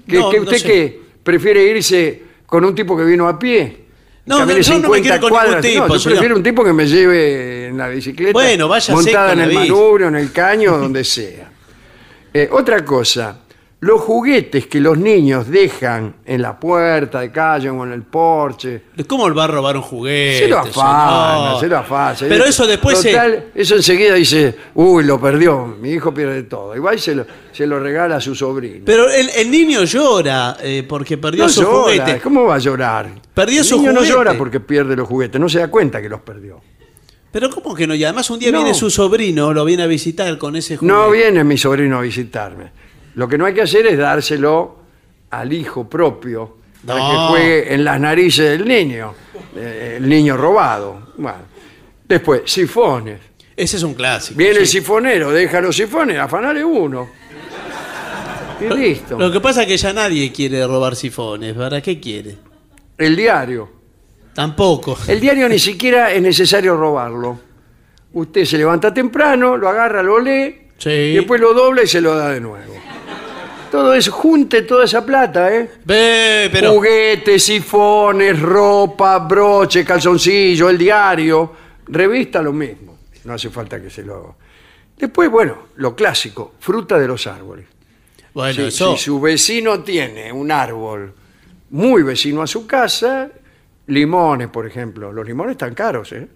A: ¿Que,
B: No, no
A: usted
B: sé.
A: qué? ¿Prefiere irse con un tipo que vino a pie?
B: No, no, yo no me quiero con ningún
A: cuadras?
B: tipo,
A: No, yo prefiero un tipo que me lleve en la bicicleta.
B: Bueno,
A: montada en el manubrio, en el caño, donde sea. Eh, otra cosa, los juguetes que los niños dejan en la puerta de calle o en el porche.
B: ¿Cómo va a robar un juguete?
A: se lo afana,
B: señor?
A: se lo afana.
B: Pero eso después se-
A: Eso enseguida dice, uy, lo perdió, mi hijo pierde todo. Y va y se lo, se lo regala a su sobrino.
B: Pero el, el niño llora eh, porque perdió
A: no
B: su
A: llora,
B: juguete.
A: ¿cómo va a llorar?
B: Perdió
A: el
B: su
A: niño
B: juguete.
A: no llora porque pierde los juguetes, no se da cuenta que los perdió.
B: Pero ¿cómo que no? Y además un día
A: No.
B: viene su sobrino, lo viene a visitar con ese juguete.
A: No viene mi sobrino a visitarme. Lo que no hay que hacer es dárselo al hijo propio para
B: No.
A: que juegue en las narices del niño, eh, el niño robado. Bueno. Después, sifones.
B: Ese es un clásico.
A: Viene el
B: sí.
A: sifonero, deja los sifones, afanale uno. Y listo.
B: Lo que pasa es que ya nadie quiere robar sifones, ¿verdad? ¿Qué quiere?
A: El diario.
B: Tampoco.
A: El diario ni siquiera es necesario robarlo. Usted se levanta temprano, lo agarra, lo lee,
B: Sí.
A: y después lo dobla y se lo da de nuevo. Todo eso, junte toda esa plata, ¿eh?
B: Ve, pero.
A: Juguetes, sifones, ropa, broche, calzoncillo, el diario, revista, lo mismo. No hace falta que se lo... Después, bueno, lo clásico, fruta de los árboles.
B: Bueno,
A: Si-
B: eso.
A: si su vecino tiene un árbol muy vecino a su casa, limones, por ejemplo. Los limones están caros, ¿eh?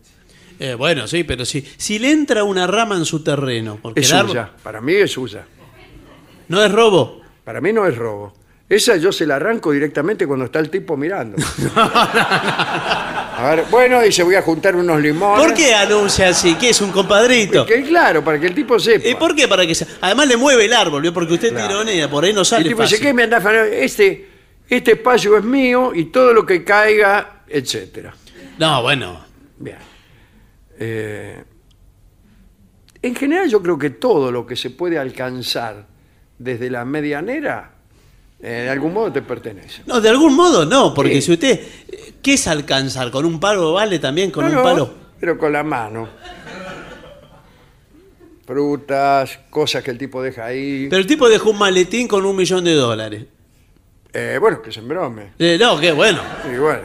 B: eh, bueno, sí, pero si, si le entra una rama en su terreno, porque
A: Es
B: el árbol-
A: suya. Para mí es suya.
B: no es robo.
A: Para mí no es robo. Esa yo se la arranco directamente cuando está el tipo mirando. A ver, bueno, dice, voy a juntar unos limones.
B: ¿Por qué anuncia así? ¿Qué es un compadrito?
A: Que claro, para que el tipo sepa.
B: ¿Y por qué? Para que se- Además le mueve el árbol, ¿vio? porque usted
A: Claro.
B: tironea, por ahí no
A: el
B: sale
A: tipo dice,
B: fácil.
A: ¿qué me anda afanando? Este, este espacio es mío y todo lo que caiga, etcétera.
B: No, bueno.
A: Bien. Eh, en general yo creo que todo lo que se puede alcanzar desde la medianera, eh, de algún modo te pertenece.
B: No, de algún modo no, porque
A: Sí.
B: si usted... ¿Qué es alcanzar? ¿Con un palo vale también? ¿Con
A: No,
B: un
A: no,
B: palo?
A: Pero con la mano. Frutas, cosas que el tipo deja ahí.
B: Pero el tipo dejó un maletín con un millón de dólares.
A: Eh, bueno, que se embrome.
B: Eh, no, qué bueno.
A: Y bueno,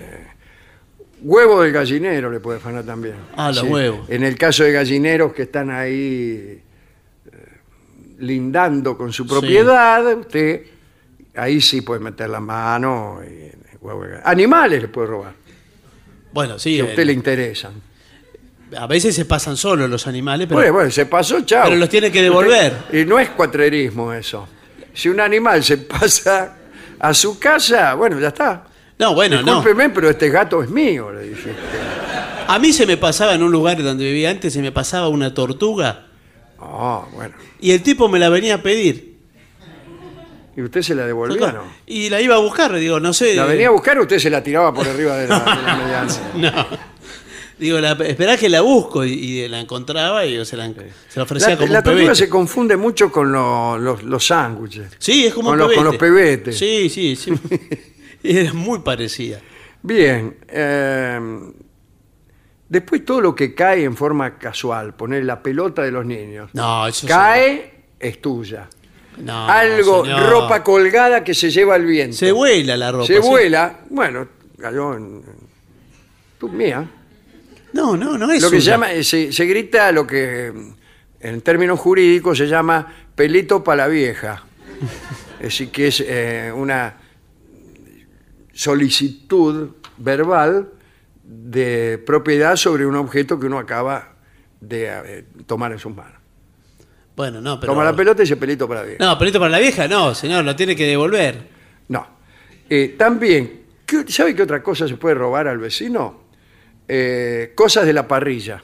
A: eh, huevo del gallinero le puede afanar también.
B: Ah, los huevos.
A: En el caso de gallineros que están ahí lindando con su propiedad, usted ahí sí puede meter la mano. y Animales le puede robar,
B: Bueno, sí.
A: si a usted le interesan.
B: A veces se pasan solos los animales, pero...
A: Bueno, bueno, se pasó, chao.
B: Pero los tiene que devolver.
A: Usted- y no es cuatrerismo eso. Si un animal se pasa a su casa, bueno, ya está.
B: No, bueno, no.
A: Discúlpeme, pero este gato es mío, le dice.
B: A mí se me pasaba en un lugar donde vivía antes, se me pasaba una tortuga
A: Ah, bueno.
B: y el tipo me la venía a pedir.
A: ¿Y usted se la devolvió o no?
B: Y la iba a buscar, digo, no sé.
A: ¿La venía a buscar o usted se la tiraba por arriba de la, de la mediana?
B: No. Digo, la, esperá que la busco y, y la encontraba y yo se la, se la ofrecía
A: La,
B: como
A: la
B: un
A: tortuga
B: pebete.
A: se confunde mucho con lo- los, los sándwiches.
B: Sí, es como
A: con
B: un
A: los,
B: pebete.
A: con los pebetes.
B: Sí, sí, sí. Y Era muy parecida.
A: Bien. eh, después todo lo que cae en forma casual, poner la pelota de los niños.
B: No, eso
A: Cae, es tuya.
B: No,
A: Algo,
B: señor.
A: ropa colgada que se lleva el viento.
B: Se vuela la ropa.
A: Se
B: sí.
A: vuela, bueno, cayó en... tu- mía.
B: No, no, no es
A: lo que se
B: suya.
A: llama, se, se grita lo que en términos jurídicos se llama pelito para la vieja. Es decir, que es eh, una solicitud verbal de propiedad sobre un objeto que uno acaba de eh, tomar en sus manos.
B: Bueno, no, pero...
A: Toma la pelota y dice pelito para la vieja.
B: No, pelito para la vieja, no, señor, lo tiene que devolver.
A: No. Eh, también, ¿qué- ¿sabe qué otra cosa se puede robar al vecino? Eh, cosas de la parrilla.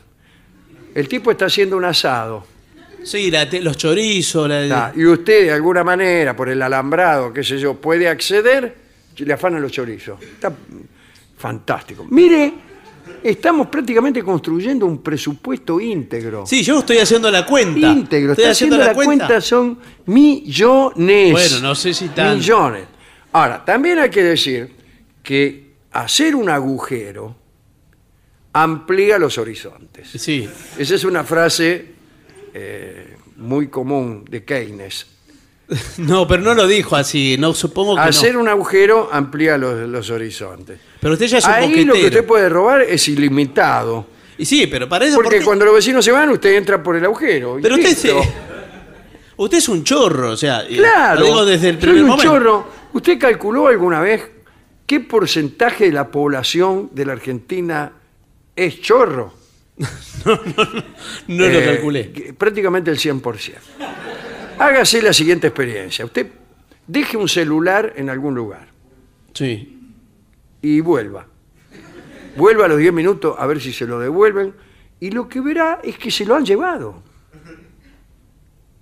A: El tipo está haciendo un asado.
B: Sí, la te- los chorizos, la...
A: Ta, y usted de alguna manera, por el alambrado, qué sé yo, puede acceder, le afanan los chorizos. Está fantástico. Mire, estamos prácticamente construyendo un presupuesto íntegro.
B: Sí, yo estoy haciendo la cuenta.
A: Íntegro,
B: Estoy
A: haciendo la cuenta? son millones.
B: Bueno, no sé si tan-
A: Millones. Ahora, también hay que decir que hacer un agujero amplía los horizontes.
B: Sí.
A: Esa es una frase eh, muy común de Keynes.
B: No, pero no lo dijo así, no supongo que
A: Hacer
B: no.
A: un agujero amplía los, los horizontes.
B: Pero usted ya es un
A: Ahí lo
B: boquetero.
A: que usted puede robar es ilimitado.
B: Y sí, pero para eso...
A: Porque
B: ¿por qué?
A: cuando los vecinos se van, usted entra por el agujero. y
B: Pero usted,
A: listo.
B: usted es un chorro, o sea... y
A: Claro,
B: Lo digo desde el
A: soy
B: primer
A: un
B: momento.
A: chorro. ¿Usted calculó alguna vez qué porcentaje de la población de la Argentina es chorro?
B: No lo
A: Eh,
B: calculé.
A: que- Prácticamente el 100%. Hágase la siguiente experiencia. Usted deje un celular en algún lugar
B: Sí.
A: y vuelva. Vuelva a los 10 minutos a ver si se lo devuelven y lo que verá es que se lo han llevado.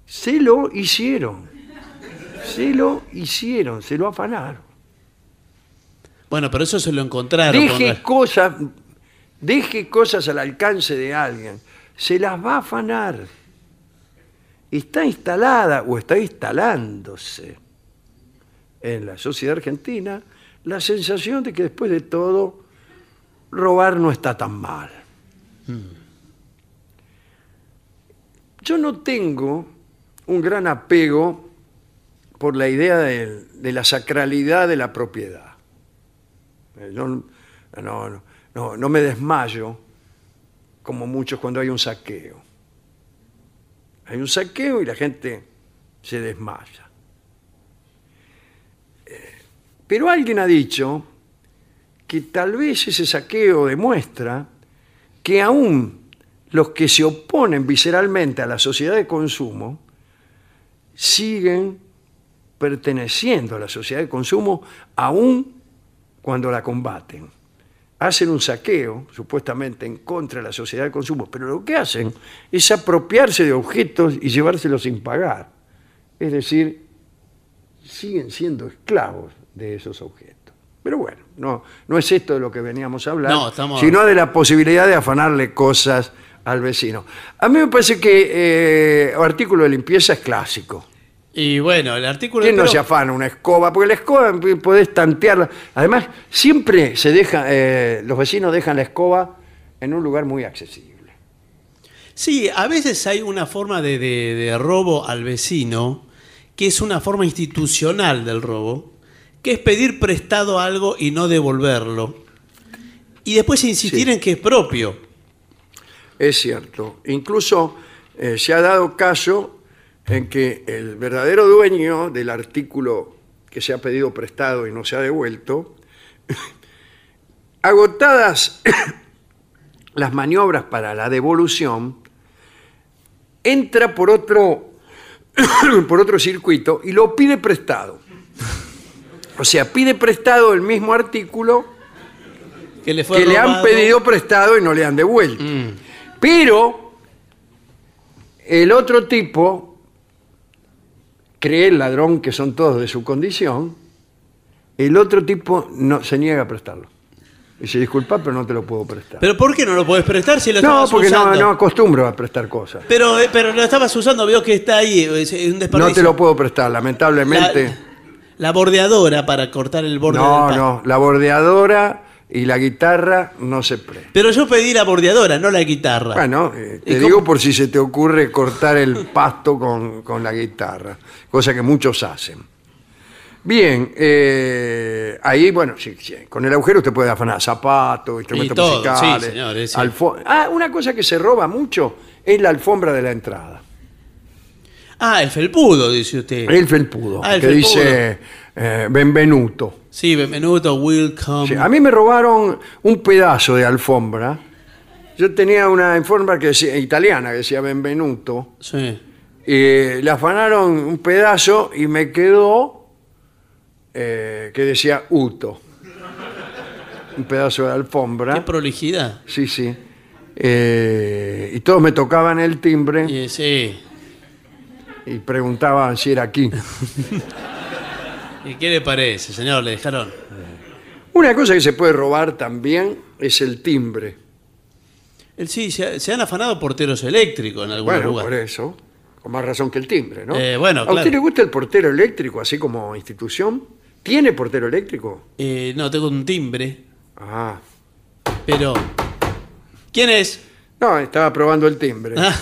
A: Se lo hicieron. Se lo hicieron, se lo afanaron.
B: Bueno, pero eso se lo encontraron.
A: Deje cosas, deje cosas al alcance de alguien. Se las va a afanar. Está instalada o está instalándose en la sociedad argentina la sensación de que después de todo robar no está tan mal. Yo no tengo un gran apego por la idea de, de la sacralidad de la propiedad. Eh, Yo no, no, no, no me desmayo como muchos cuando hay un saqueo. Hay un saqueo y la gente se desmaya. Eh, Pero alguien ha dicho que tal vez ese saqueo demuestra que aún los que se oponen visceralmente a la sociedad de consumo siguen perteneciendo a la sociedad de consumo aún cuando la combaten. Hacen un saqueo, supuestamente en contra de la sociedad de consumo, pero lo que hacen es apropiarse de objetos y llevárselos sin pagar. Es decir, siguen siendo esclavos de esos objetos. Pero bueno, no, no es esto de lo que veníamos a hablar,
B: No, estamos-
A: sino de la posibilidad de afanarle cosas al vecino. A mí me parece que eh, el artículo de limpieza es clásico.
B: Y bueno, el artículo...
A: ¿Quién no se afana una escoba? Porque la escoba p- podés tantearla. Además, siempre se deja, eh, los vecinos dejan la escoba en un lugar muy accesible.
B: Sí, a veces hay una forma de, de- de robo al vecino que es una forma institucional del robo, que es pedir prestado algo y no devolverlo. Y después insistir en que es propio.
A: Es cierto. Incluso eh, se ha dado caso en que el verdadero dueño del artículo que se ha pedido prestado y no se ha devuelto, agotadas las maniobras para la devolución, entra por otro, por otro circuito y lo pide prestado. O sea, pide prestado el mismo artículo
B: Que le, fue
A: que le han pedido prestado y no le han devuelto. Pero el otro tipo cree el ladrón que son todos de su condición, el otro tipo no, se niega a prestarlo. Dice, disculpa, pero no te lo puedo prestar.
B: Pero ¿por qué no lo podés prestar si lo
A: no,
B: estabas
A: porque no,
B: usando?
A: no acostumbro a prestar cosas.
B: Pero, eh, pero lo estabas usando, veo que está ahí, es un desperdicio.
A: No te lo puedo prestar, lamentablemente.
B: La, la bordeadora para cortar el borde
A: no,
B: del pan.
A: no, la bordeadora y la guitarra no se prestan.
B: Pero yo pedí la bordeadora, no la guitarra.
A: Bueno, eh,
B: ¿Y
A: te
B: cómo?
A: digo por si se te ocurre cortar el pasto con, con la guitarra, cosa que muchos hacen. Bien, eh, ahí, bueno, sí, sí, con el agujero usted puede afanar zapatos, instrumentos
B: todo,
A: musicales.
B: sí, señores, sí.
A: Ah, una cosa que se roba mucho es la alfombra de la entrada.
B: Ah, el felpudo, dice usted.
A: El felpudo,
B: Ah, el
A: que
B: felpudo.
A: dice eh, benvenuto.
B: Sí, benvenuto, welcome.
A: Sí, a mí me robaron un pedazo de alfombra. Yo tenía una alfombra que decía, italiana que decía benvenuto.
B: Sí.
A: Y le afanaron un pedazo y me quedó eh, que decía Uto. Un pedazo de alfombra.
B: Qué prolijidad.
A: Sí, sí. Eh, y todos me tocaban el timbre
B: Y, sí.
A: Y preguntaban si era aquí.
B: ¿Y qué le parece, señor? Le dejaron.
A: Una cosa que se puede robar también es el timbre.
B: El, sí, se, se han afanado porteros eléctricos en algunos
A: Bueno, por eso, con más razón que el timbre, ¿no?
B: Eh, bueno,
A: ¿A
B: claro.
A: usted le gusta el portero eléctrico así como institución? ¿Tiene portero eléctrico?
B: Eh, no, tengo un timbre,
A: Ah,
B: pero. ¿Quién es?
A: no, estaba probando el timbre.
B: Ah.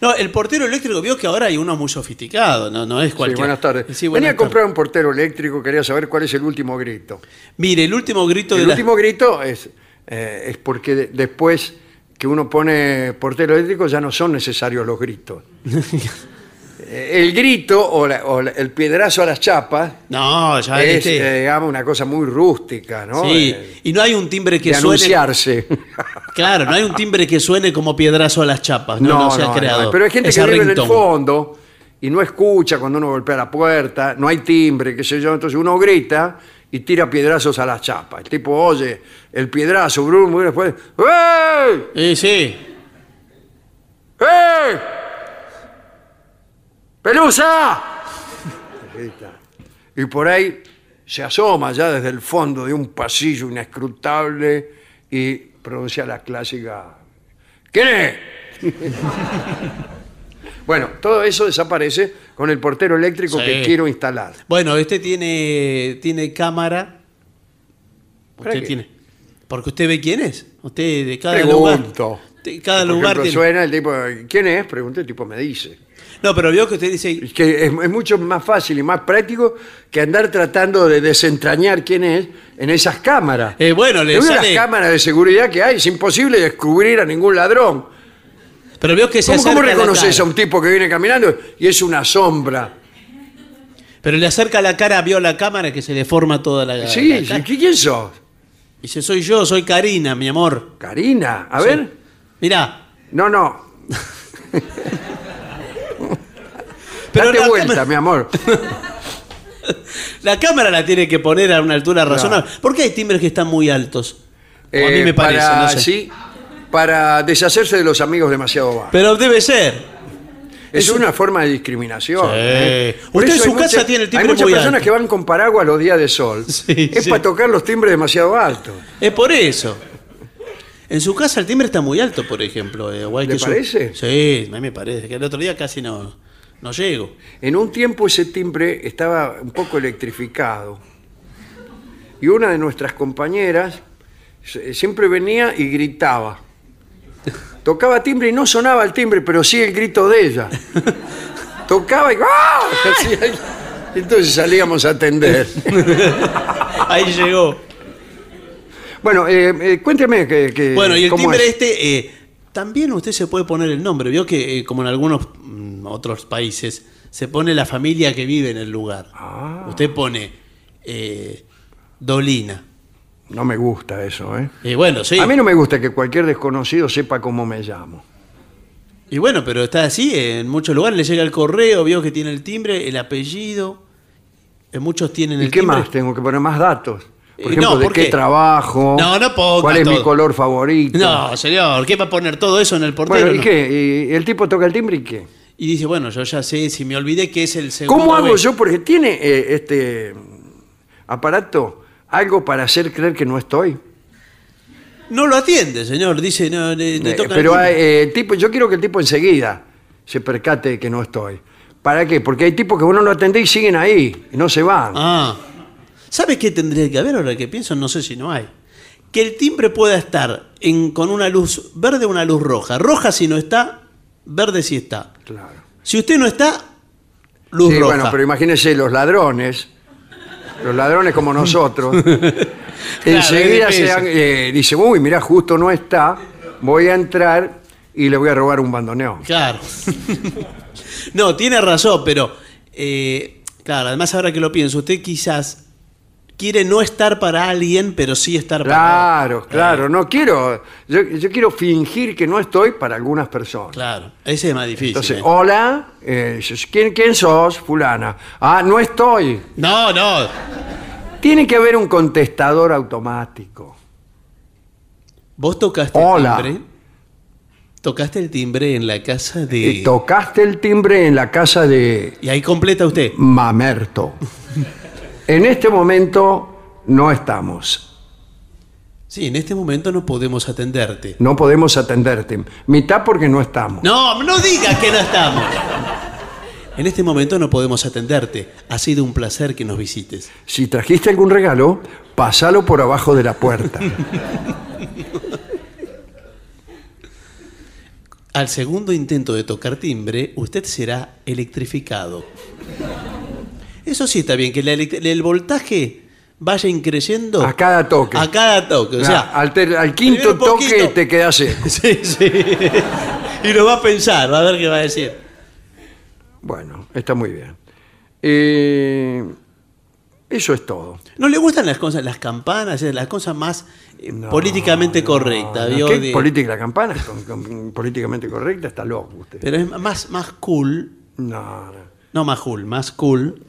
B: No, el portero eléctrico vio que ahora hay uno muy sofisticado, no, no es
A: Sí,
B: cualquier.
A: buenas tardes.
B: Sí,
A: Venía
B: buenas
A: a comprar un portero eléctrico, quería saber cuál es el último grito.
B: Mire, el último grito
A: El
B: de la-
A: último grito es, eh, es porque de- después que uno pone portero eléctrico ya no son necesarios los gritos. Eh, el grito o, la- o la- el piedrazo a las chapas
B: No, ya
A: es,
B: este-
A: eh, digamos, una cosa muy rústica, ¿no?
B: Sí,
A: Eh,
B: y no hay un timbre que
A: de
B: suene.
A: anunciarse.
B: Claro, no hay un timbre que suene como piedrazo a las chapas. No, no, se ha creado.
A: no, pero hay gente que vive en el
B: ringtone.
A: fondo y no escucha cuando uno golpea la puerta, no hay timbre, qué sé yo, entonces uno grita y tira piedrazos a las chapas. El tipo oye el piedrazo, Bruno, y después, ¡Ey!
B: Sí, sí.
A: ¡Ey! ¡Pelusa! Grita. Y por ahí se asoma ya desde el fondo de un pasillo inescrutable y pronuncia la clásica ¿Quién es? bueno, todo eso desaparece con el portero eléctrico
B: Sí.
A: que quiero instalar.
B: Bueno, este tiene, tiene cámara.
A: ¿Para
B: Usted
A: qué?
B: tiene. Porque usted ve quién es. Usted de cada lugar.
A: Pregunto.
B: de cada
A: Por
B: lugar
A: ejemplo,
B: tiene.
A: suena el tipo, ¿quién es? Pregunta, el tipo me dice.
B: No, pero vio que usted dice.
A: Es que es, es mucho más fácil y más práctico que andar tratando de desentrañar quién es en esas cámaras.
B: Eh, bueno, le
A: En una de
B: sale-
A: las cámaras de seguridad que hay es imposible descubrir a ningún ladrón.
B: Pero vio que se
A: ¿Cómo,
B: acerca.
A: cómo
B: la
A: reconoces
B: cara.
A: a un tipo que viene caminando y es una sombra?
B: Pero le acerca la cara, vio la cámara que se le forma toda la.
A: Sí,
B: la
A: sí,
B: cara.
A: ¿quién sos?
B: Dice, soy yo, soy Karina, mi amor.
A: Karina, a ver.
B: Mirá.
A: No, no.
B: Pero
A: Date vuelta,
B: cámara-
A: mi amor.
B: La cámara la tiene que poner a una altura razonable. ¿Por qué hay timbres que están muy altos? A mí
A: Eh,
B: me parece,
A: para,
B: no sé.
A: sí, para deshacerse de los amigos demasiado bajos.
B: Pero debe ser.
A: Es
B: Es un-
A: una forma de discriminación.
B: Sí.
A: ¿eh?
B: Usted en su casa
A: mucha-
B: tiene el timbre
A: Hay muchas
B: muy
A: personas
B: alto.
A: que van con paraguas los días de sol.
B: Sí,
A: es
B: sí.
A: para tocar los timbres demasiado altos.
B: Es por eso. En su casa el timbre está muy alto, por ejemplo. eh,
A: ¿Le
B: que su-
A: parece?
B: Sí, a mí me parece. Que el otro día casi no, no llego.
A: En un tiempo ese timbre estaba un poco electrificado. Y una de nuestras compañeras se- siempre venía y gritaba. Tocaba timbre y no sonaba el timbre, pero sí el grito de ella. Tocaba y ¡ah! Hacía- Entonces salíamos a atender.
B: Ahí llegó.
A: Bueno, eh, eh, cuénteme que, que-
B: Bueno, y el
A: cómo
B: timbre
A: es.
B: este, eh, también usted se puede poner el nombre. Vio que, eh, como en algunos mm, otros países, se pone la familia que vive en el lugar.
A: Ah.
B: Usted pone eh, Dolina.
A: No me gusta eso, ¿eh?
B: Y bueno, sí.
A: A mí no me gusta que cualquier desconocido sepa cómo me llamo.
B: Y bueno, pero está así, en muchos lugares le llega el correo, vio que tiene el timbre, el apellido. En muchos tienen
A: ¿Y
B: el
A: qué
B: timbre.
A: más? Tengo que poner más datos. Por ejemplo,
B: no,
A: de
B: ¿por
A: qué,
B: qué?
A: trabajo.
B: No, no ponga
A: ¿Cuál es mi color favorito?
B: No, señor, ¿qué va a poner todo eso en el portero?
A: Bueno, ¿y
B: No.
A: qué? ¿Y el tipo toca el timbre y qué?
B: Y dice, bueno, yo ya sé, si me olvidé que es el segundo.
A: ¿Cómo hago
B: vez.
A: yo? Porque tiene eh, este aparato algo para hacer creer que no estoy.
B: No lo atiende, señor. Dice, no, le, le
A: Eh,
B: toca el
A: pero
B: timbre.
A: hay, eh, el tipo, yo quiero que el tipo enseguida se percate de que no estoy. ¿Para qué? Porque hay tipos que uno lo atendé y siguen ahí, y no se van.
B: Ah. ¿Sabe qué tendría que haber ahora que pienso? No sé si no hay. Que el timbre pueda estar en, con una luz verde o una luz roja. Roja si no está, verde si está.
A: Claro.
B: Si usted no está, luz
A: Sí,
B: roja.
A: bueno, pero imagínense los ladrones, los ladrones como nosotros, enseguida se dan- eh, dice, uy, mira, justo no está, voy a entrar y le voy a robar un bandoneón.
B: Claro. no, tiene razón, pero eh, claro, además ahora que lo pienso, usted quizás quiere no estar para alguien, pero sí estar para
A: Claro, claro, no quiero, yo, yo quiero fingir que no estoy para algunas personas.
B: Claro, ese es más difícil.
A: Entonces,
B: ¿eh?
A: hola, eh, ¿quién, ¿quién sos? Fulana. Ah, no estoy.
B: No, no.
A: Tiene que haber un contestador automático.
B: Vos tocaste
A: Hola.
B: el timbre. Tocaste el timbre en la casa de.
A: tocaste el timbre en la casa de
B: Y ahí completa usted.
A: Mamerto. En este momento no estamos.
B: Sí, en este momento no podemos atenderte.
A: No podemos atenderte. Mitad porque no estamos.
B: No, no diga que no estamos. En este momento no podemos atenderte. Ha sido un placer que nos visites.
A: Si trajiste algún regalo, pásalo por abajo de la puerta.
B: Al segundo intento de tocar timbre, usted será electrificado. Eso sí está bien, que el voltaje vaya increyendo.
A: A cada toque.
B: A cada toque. O sea,
A: al, ter- al quinto toque
B: poquito.
A: te quedas seco.
B: Sí, sí. Y lo va a pensar, va a ver qué va a decir.
A: Bueno, está muy bien. Eh, eso es todo.
B: ¿No le gustan las cosas, las campanas, las cosas más eh, políticamente correctas? ¿vio?
A: ¿Qué
B: De-
A: política la campana? Con- con- políticamente correcta está loco usted.
B: Pero es más, más cool.
A: No, no.
B: No más cool, más cool.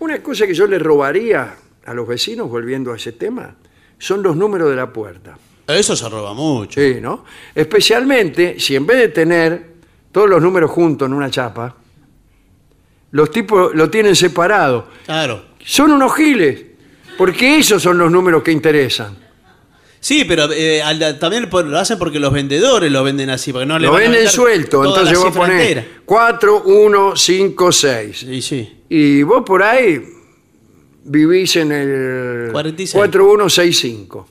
A: Una cosa que yo le robaría a los vecinos, volviendo a ese tema, son los números de la puerta.
B: Eso se roba mucho.
A: Sí, ¿no? Especialmente si en vez de tener todos los números juntos en una chapa, los tipos lo tienen separado.
B: Claro.
A: Son unos giles. Porque esos son los números que interesan.
B: Sí, pero eh, al- también por- lo hacen porque los vendedores lo venden así, porque no le
A: Lo
B: van a
A: venden
B: meter
A: suelto,
B: toda
A: entonces
B: cifra
A: ponés
B: entera.
A: 4, 1, 5, 6.
B: Sí, sí.
A: Y vos por ahí vivís en el
B: 46.
A: 4165.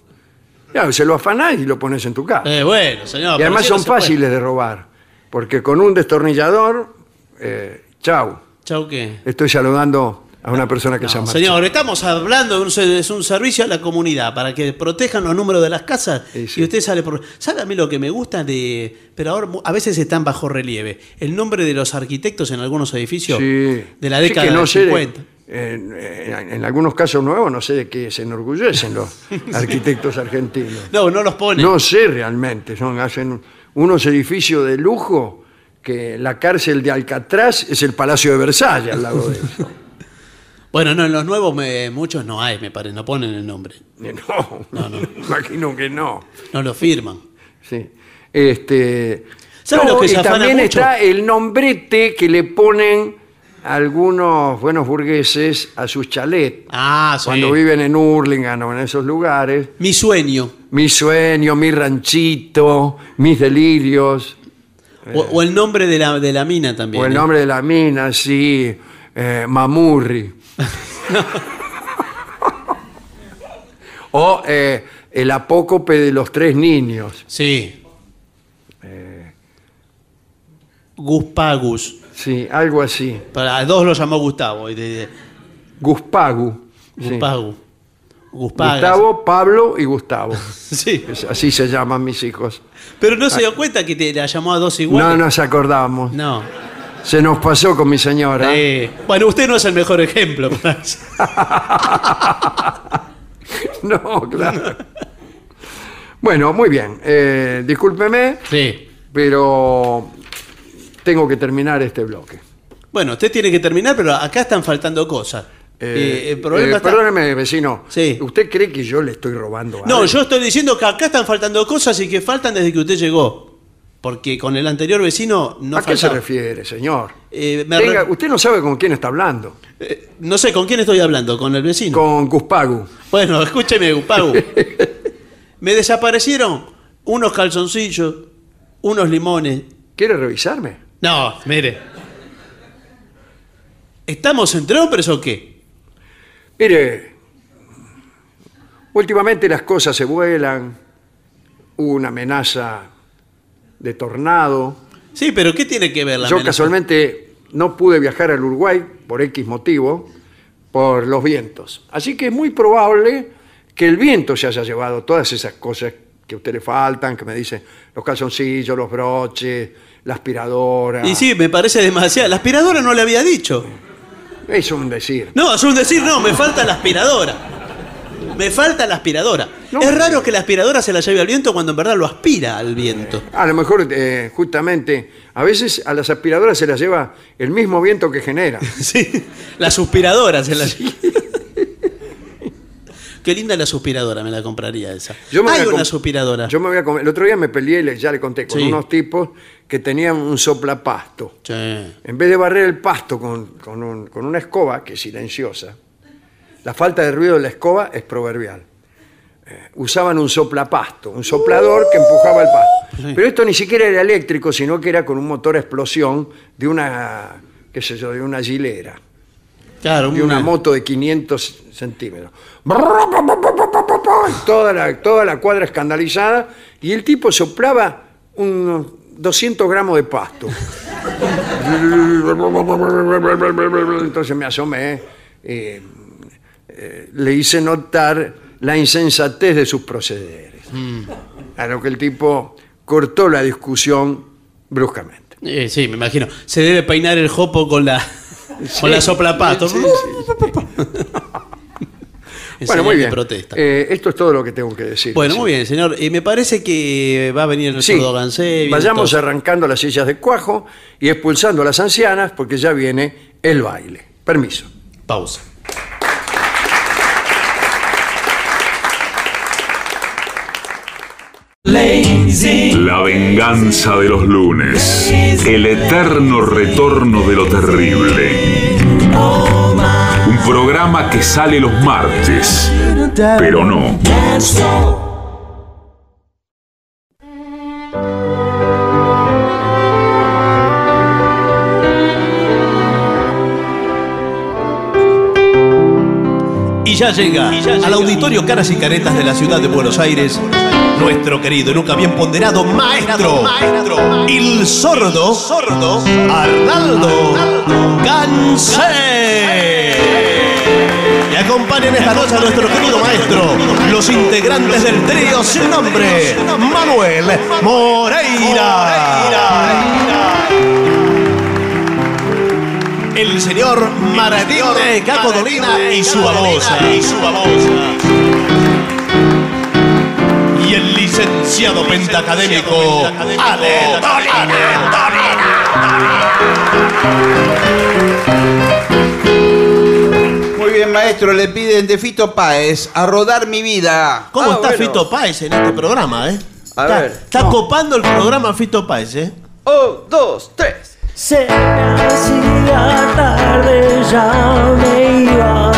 A: Ya, se lo afanás y lo pones en tu casa.
B: Eh, bueno, señor.
A: y además son
B: puede.
A: fáciles de robar. Porque con un destornillador, eh, chau.
B: ¿Chau qué?
A: Estoy saludando a una persona que se llama.
B: Señor, estamos hablando de un, es un servicio a la comunidad para que protejan los números de las casas y usted sale por... ¿Sabe a mí lo que me gusta de... Pero ahora a veces están bajo relieve. El nombre de los arquitectos en algunos edificios
A: Sí.
B: de la década
A: que no de-
B: 50.
A: en, en- en algunos casos nuevos no sé de qué se enorgullecen los arquitectos argentinos.
B: No, no los ponen.
A: No sé realmente, son, hacen unos edificios de lujo que la cárcel de Alcatraz es el Palacio de Versalles al lado de eso.
B: Bueno, no, en los nuevos me- muchos no hay, me parece, no ponen el nombre.
A: No, imagino que no.
B: No lo firman.
A: Sí. Este,
B: ¿Sabe
A: no,
B: lo que
A: y
B: se afana
A: también
B: mucho?
A: está el nombrete que le ponen algunos buenos burgueses a sus chalets.
B: Ah, sí.
A: Cuando viven en Hurlingham o en esos lugares.
B: Mi sueño.
A: Mi sueño, mi ranchito, mis delirios.
B: O, o el nombre de la, de la mina también.
A: O el
B: ¿eh?
A: nombre de la mina, sí. eh, Mamurri. O eh, el apócope de los tres niños.
B: Sí. Guspagus.
A: Sí, algo así.
B: Para dos lo llamó Gustavo. y de- de-
A: Guspagu. sí.
B: Guspagu. Guspagas.
A: Gustavo, Pablo y Gustavo.
B: Sí.
A: Es- así se llaman mis hijos.
B: Pero no se dio cuenta que te la llamó a dos iguales.
A: No nos acordamos.
B: No.
A: Se nos pasó con mi señora.
B: Eh, bueno, usted no es el mejor ejemplo.
A: No, claro. Bueno, muy bien. Eh, discúlpeme,
B: sí.
A: pero tengo que terminar este bloque.
B: Bueno, usted tiene que terminar, pero acá están faltando cosas. Eh, el problema
A: eh,
B: está-
A: Perdóneme, vecino.
B: Sí.
A: ¿Usted cree que yo le estoy robando
B: No,
A: algo?
B: yo estoy diciendo que acá están faltando cosas y que faltan desde que usted llegó. Porque con el anterior vecino no
A: ¿A qué se refiere, señor?
B: Eh, me re-
A: usted no sabe con quién está hablando.
B: eh, no sé, ¿con quién estoy hablando? ¿Con el vecino?
A: Con Guspagu.
B: Bueno, escúcheme, Pagu. Me desaparecieron unos calzoncillos, unos limones.
A: ¿Quiere revisarme?
B: No, mire. ¿Estamos entre hombres o qué?
A: Mire, últimamente las cosas se vuelan. Hubo una amenaza de tornado.
B: Sí, pero ¿qué tiene que ver la
A: Yo
B: amenaza?
A: casualmente no pude viajar al Uruguay por X motivo, por los vientos. Así que es muy probable que el viento se haya llevado todas esas cosas que a usted le faltan, que me dice los calzoncillos, los broches, la aspiradora.
B: Y sí, me parece demasiado. La aspiradora no le había dicho.
A: Es un decir.
B: No, es un decir, no, me falta la aspiradora. Me falta la aspiradora. es raro que la aspiradora se la lleve al viento cuando en verdad lo aspira al viento.
A: A lo mejor, eh, justamente, a veces a las aspiradoras se las lleva el mismo viento que genera.
B: Sí, la suspiradora se la Qué linda la suspiradora, me la compraría esa.
A: Yo me
B: Hay una suspiradora.
A: Yo me voy a comer. El otro día me peleé, ya le conté, con
B: Sí.
A: unos tipos que tenían un soplapasto.
B: Sí.
A: En vez de barrer el pasto con, con un- con una escoba, que es silenciosa, la falta de ruido de la escoba es proverbial. Eh, usaban un soplapasto, un soplador que empujaba el pasto. Pero esto ni siquiera era eléctrico, sino que era con un motor a explosión de una, qué sé yo, de una gilera.
B: Claro,
A: de una
B: una-
A: moto de 500 centímetros. Toda la, toda la cuadra escandalizada y el tipo soplaba unos 200 gramos de pasto. Entonces me asomé, eh, eh, le hice notar la insensatez de sus procederes. A lo que el tipo cortó la discusión bruscamente.
B: Eh, sí, me imagino. Se debe peinar el jopo con la, con la soplapato.
A: Sí, sí,
B: En
A: Bueno, muy bien.
B: protesta.
A: Eh, esto es todo lo que tengo que decir.
B: Bueno,
A: Sí.
B: muy bien, señor. Y me parece que va a venir el
A: Sí,
B: sordo Gansé.
A: vayamos
B: todo.
A: arrancando las sillas de cuajo y expulsando a las ancianas porque ya viene el baile. Permiso.
B: Pausa.
G: La venganza de los lunes. El eterno retorno de lo terrible. Un programa que sale los martes, pero no.
B: Y ya llega al auditorio Caras y Caretas de la ciudad de Buenos Aires nuestro querido y nunca bien ponderado maestro, el sordo, sordo Arnaldo Gansé. Y acompañan esta noche a nuestro querido maestro, los integrantes del trío sin nombre, Manuel Moreira. El señor Maradín de Caco Dolina y su babosa. Y su babosa y el licenciado pentacadémico Ale
C: Muy bien, maestro, le piden de Fito Páez a rodar mi vida.
B: ¿Cómo
C: Ah,
B: está
C: bueno.
B: Fito Páez en este programa, eh?
C: A
B: está,
C: ver.
B: Está copando el programa Fito Páez, eh.
C: Un, dos, tres.
M: Se me hacía tarde, ya me iba.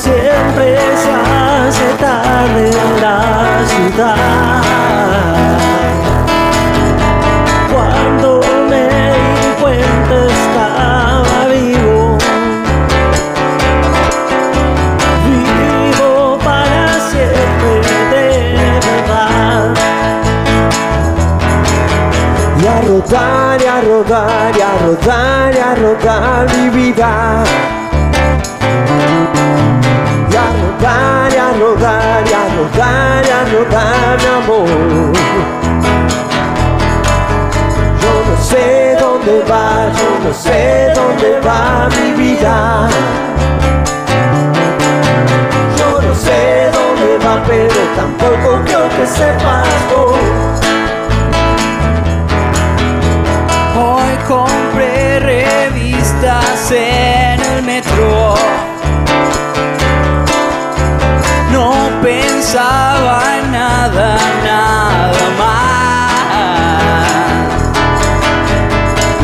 M: Siempre se hace tarde en la ciudad. Cuando me di cuenta estaba vivo. Vivo para siempre de verdad. Y a rodar, y a rodar, y a rodar, y a rodar mi vida. Y a rodar, rodar, y a rodar, y a rodar mi amor. Yo no sé dónde va, yo no sé dónde va mi vida. Yo no sé dónde va, pero tampoco creo que sepas vos. Hoy compré revistas en el metro. Pensaba en nada, nada más.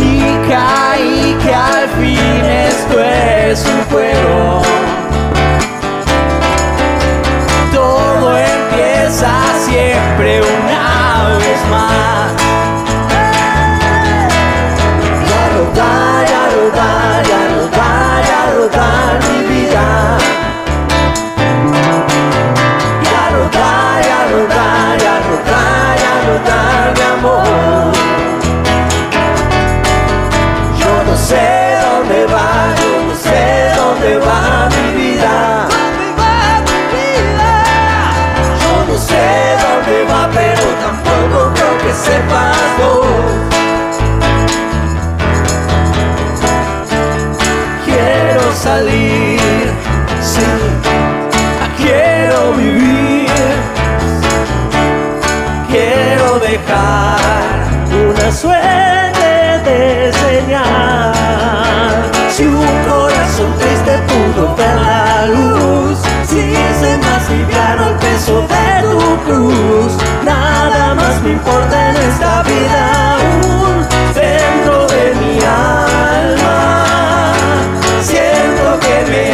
M: Y caí que al fin esto es un. Pero tampoco creo que sepas vos. Quiero salir, sí, quiero vivir, quiero dejar una suerte de señal. Si un corazón triste pudo ver la luz, si se me aliviaron el peso de tu cruz, nada más me importa en esta vida aún dentro de mi alma. Siento que me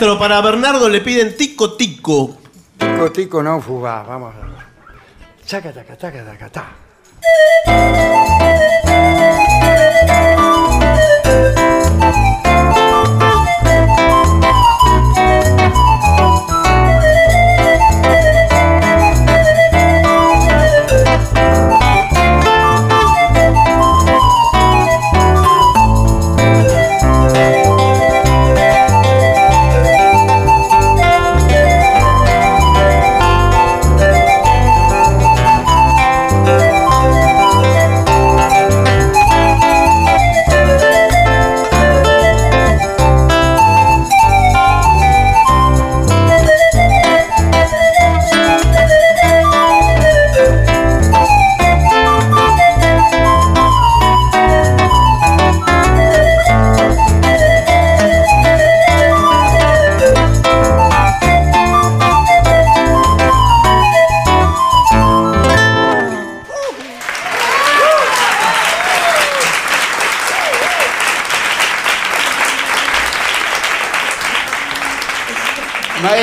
B: Para Bernardo le piden tico tico.
A: Tico, tico, no fugaz. Vamos a ver. Chaca, taca, taca, taca, ta.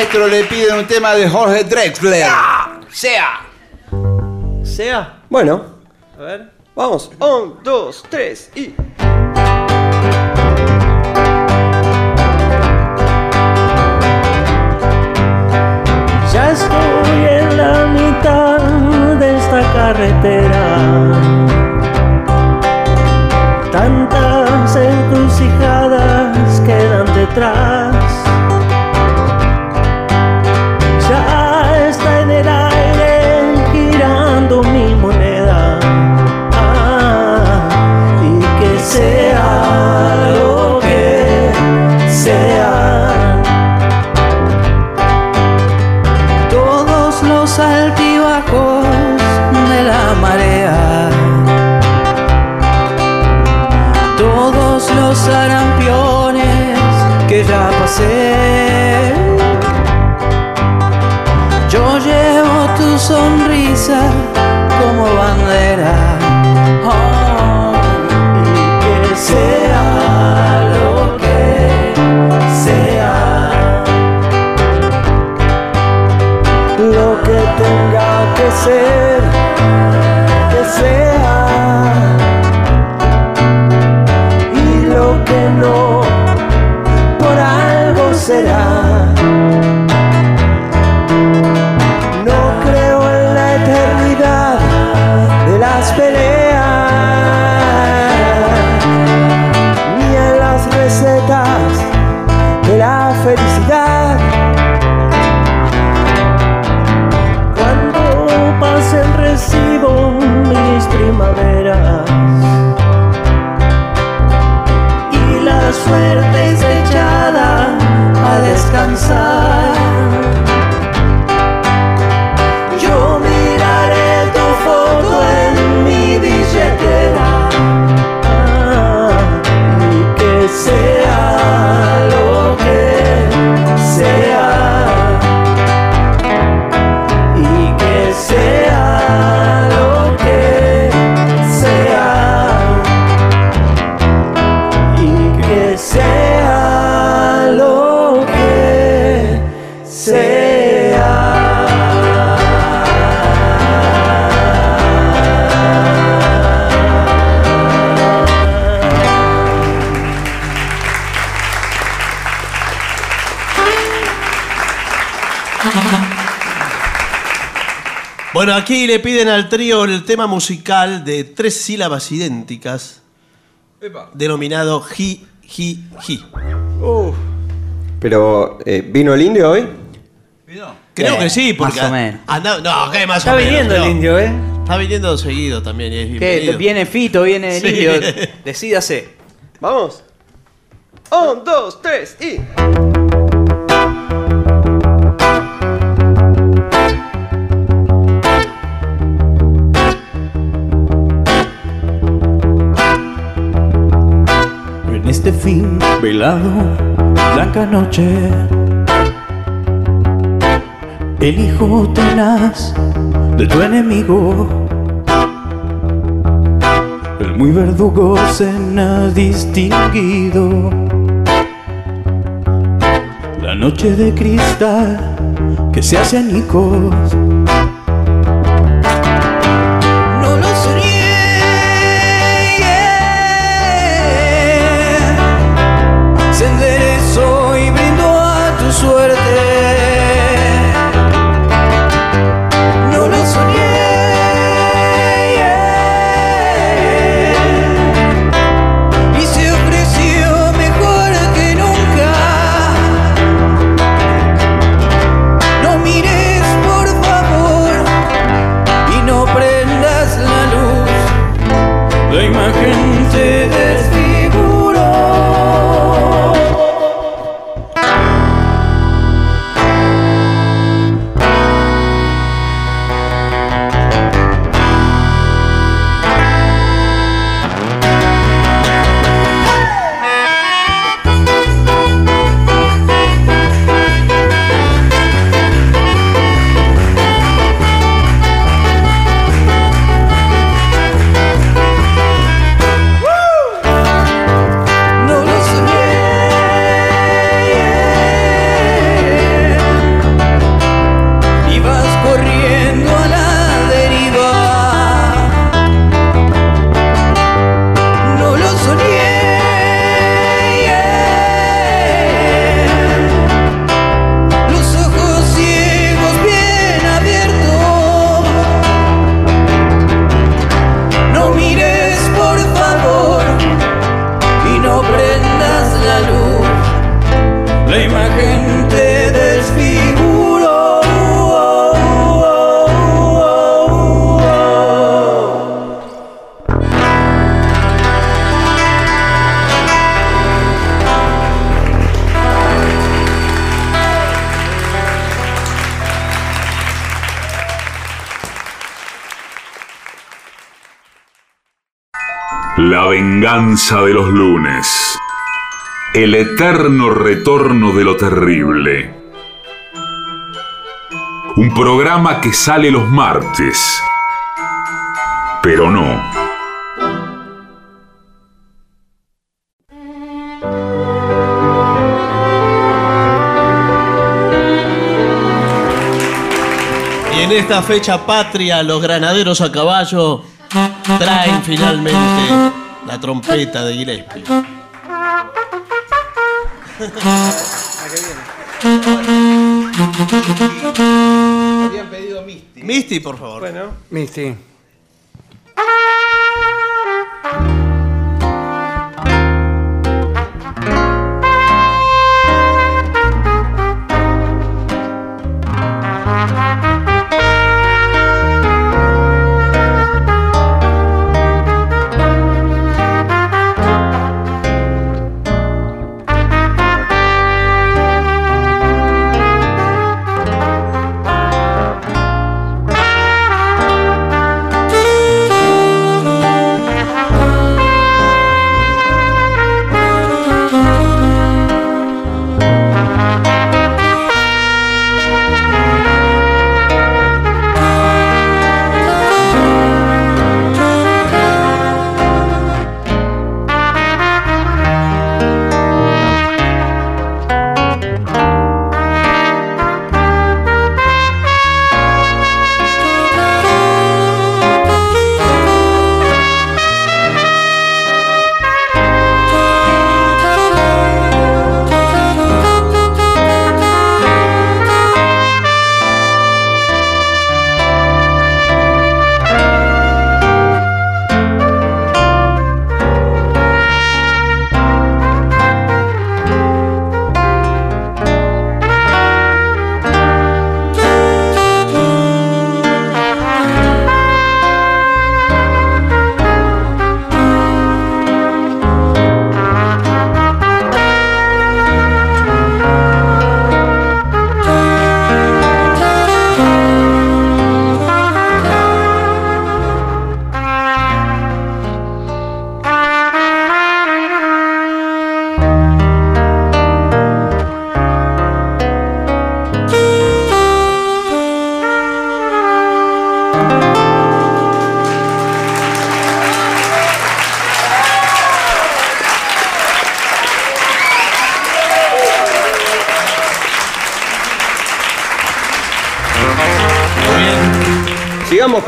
C: Maestro le piden un tema de Jorge Drexler. Sea.
N: ¿Sea? Bueno. A ver. Vamos. Un, dos, tres y.
M: Ya estoy en la mitad de esta carretera.
B: Aquí le piden al trío el tema musical de tres sílabas idénticas, denominado Ji, Ji, Ji.
N: Pero, eh, ¿vino el indio hoy?
B: Creo
N: Eh,
B: que sí, porque.
N: más o menos.
B: anda- no, que más
O: Está
B: o menos.
O: viniendo el indio, ¿eh?
B: Está viniendo seguido también. y es
O: ¿Qué? Viene Fito, viene el
B: Sí.
O: indio. Decídase.
N: Vamos.
M: Blanca noche, el hijo tenaz de tu enemigo, el muy verdugo cena distinguido, la noche de cristal que se hace añicos.
G: Venganza de los lunes. El eterno retorno de lo terrible. Un programa que sale los martes. Pero no.
B: Y en esta fecha patria, los granaderos a caballo traen finalmente la trompeta de Gillespie.
C: Habían pedido Misty.
B: Misty, por favor.
N: Bueno.
A: Misty.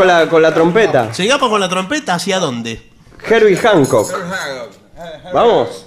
N: La, con la trompeta.
B: Sigamos con la trompeta, ¿hacia dónde?
N: Herbie Hancock. Vamos.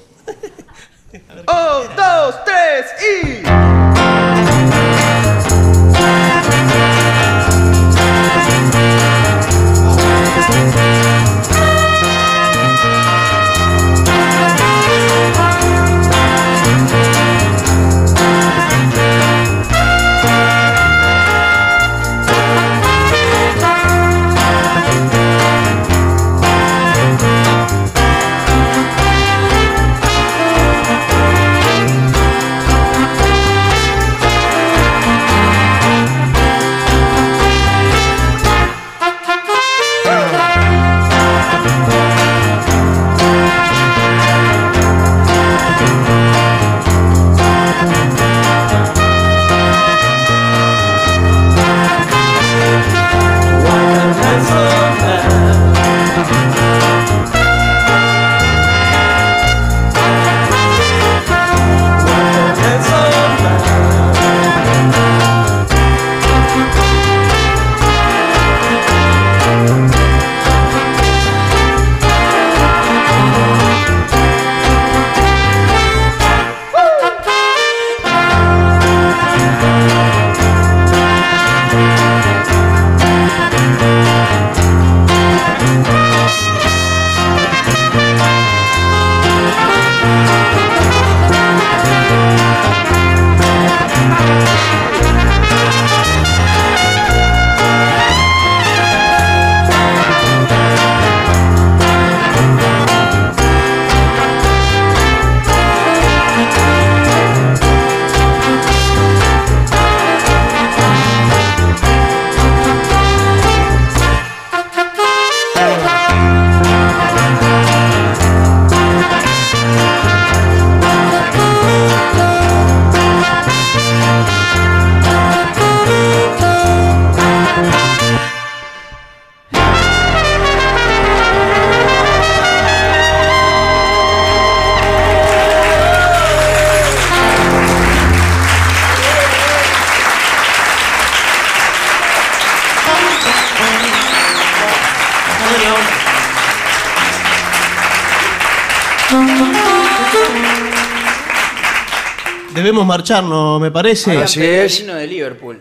B: Debemos marcharnos, me parece.
A: Así es.
O: El himno de Liverpool.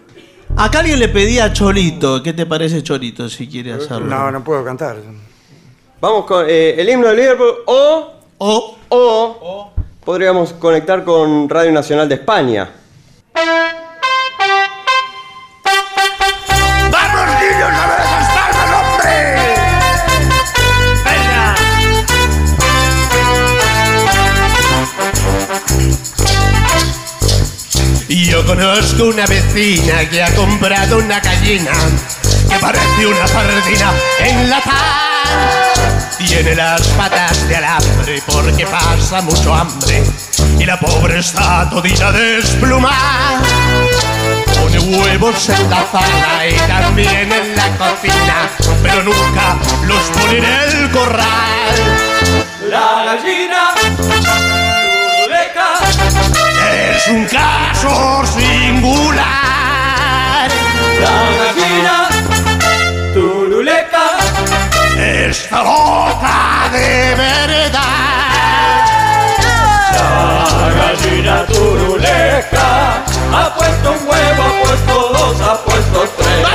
B: Acá alguien le pedía a Cholito. ¿Qué te parece Cholito si quiere hacerlo?
A: No, no puedo cantar.
N: Vamos con eh, el himno de Liverpool o,
B: o,
N: o podríamos conectar con Radio Nacional de España.
B: Conozco una vecina que ha comprado una gallina que parece una sardina enlatada. Tiene las patas de alambre porque pasa mucho hambre y la pobre está todita desplumada. Pone huevos en la sala y también en la cocina, pero nunca los pone en el corral.
P: La gallina
B: Es un caso singular.
P: La gallina turuleca
B: Está loca de verdad.
P: La gallina turuleca ha puesto un huevo, ha puesto dos, ha puesto tres.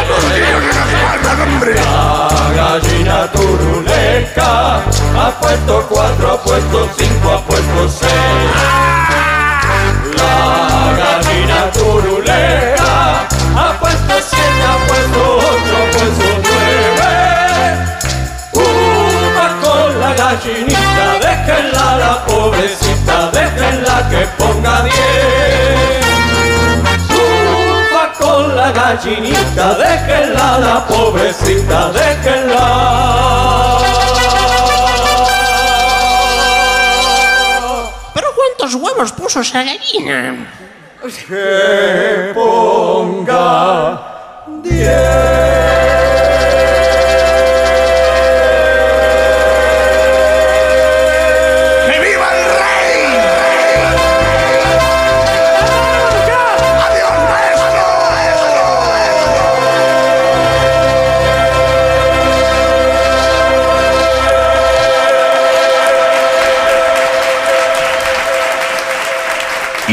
P: La gallina turuleca ha puesto cuatro, ha puesto cinco, ha puesto seis. La gallina turuleca ha puesto siete, ha puesto ocho, ha puesto nueve. Uva con la gallinita, déjenla la pobrecita, déjenla que ponga diez. Uva con la gallinita, déjenla la pobrecita, déjenla.
K: Cuántos huevos puso esa gallina?
P: Que ponga
K: ¡Que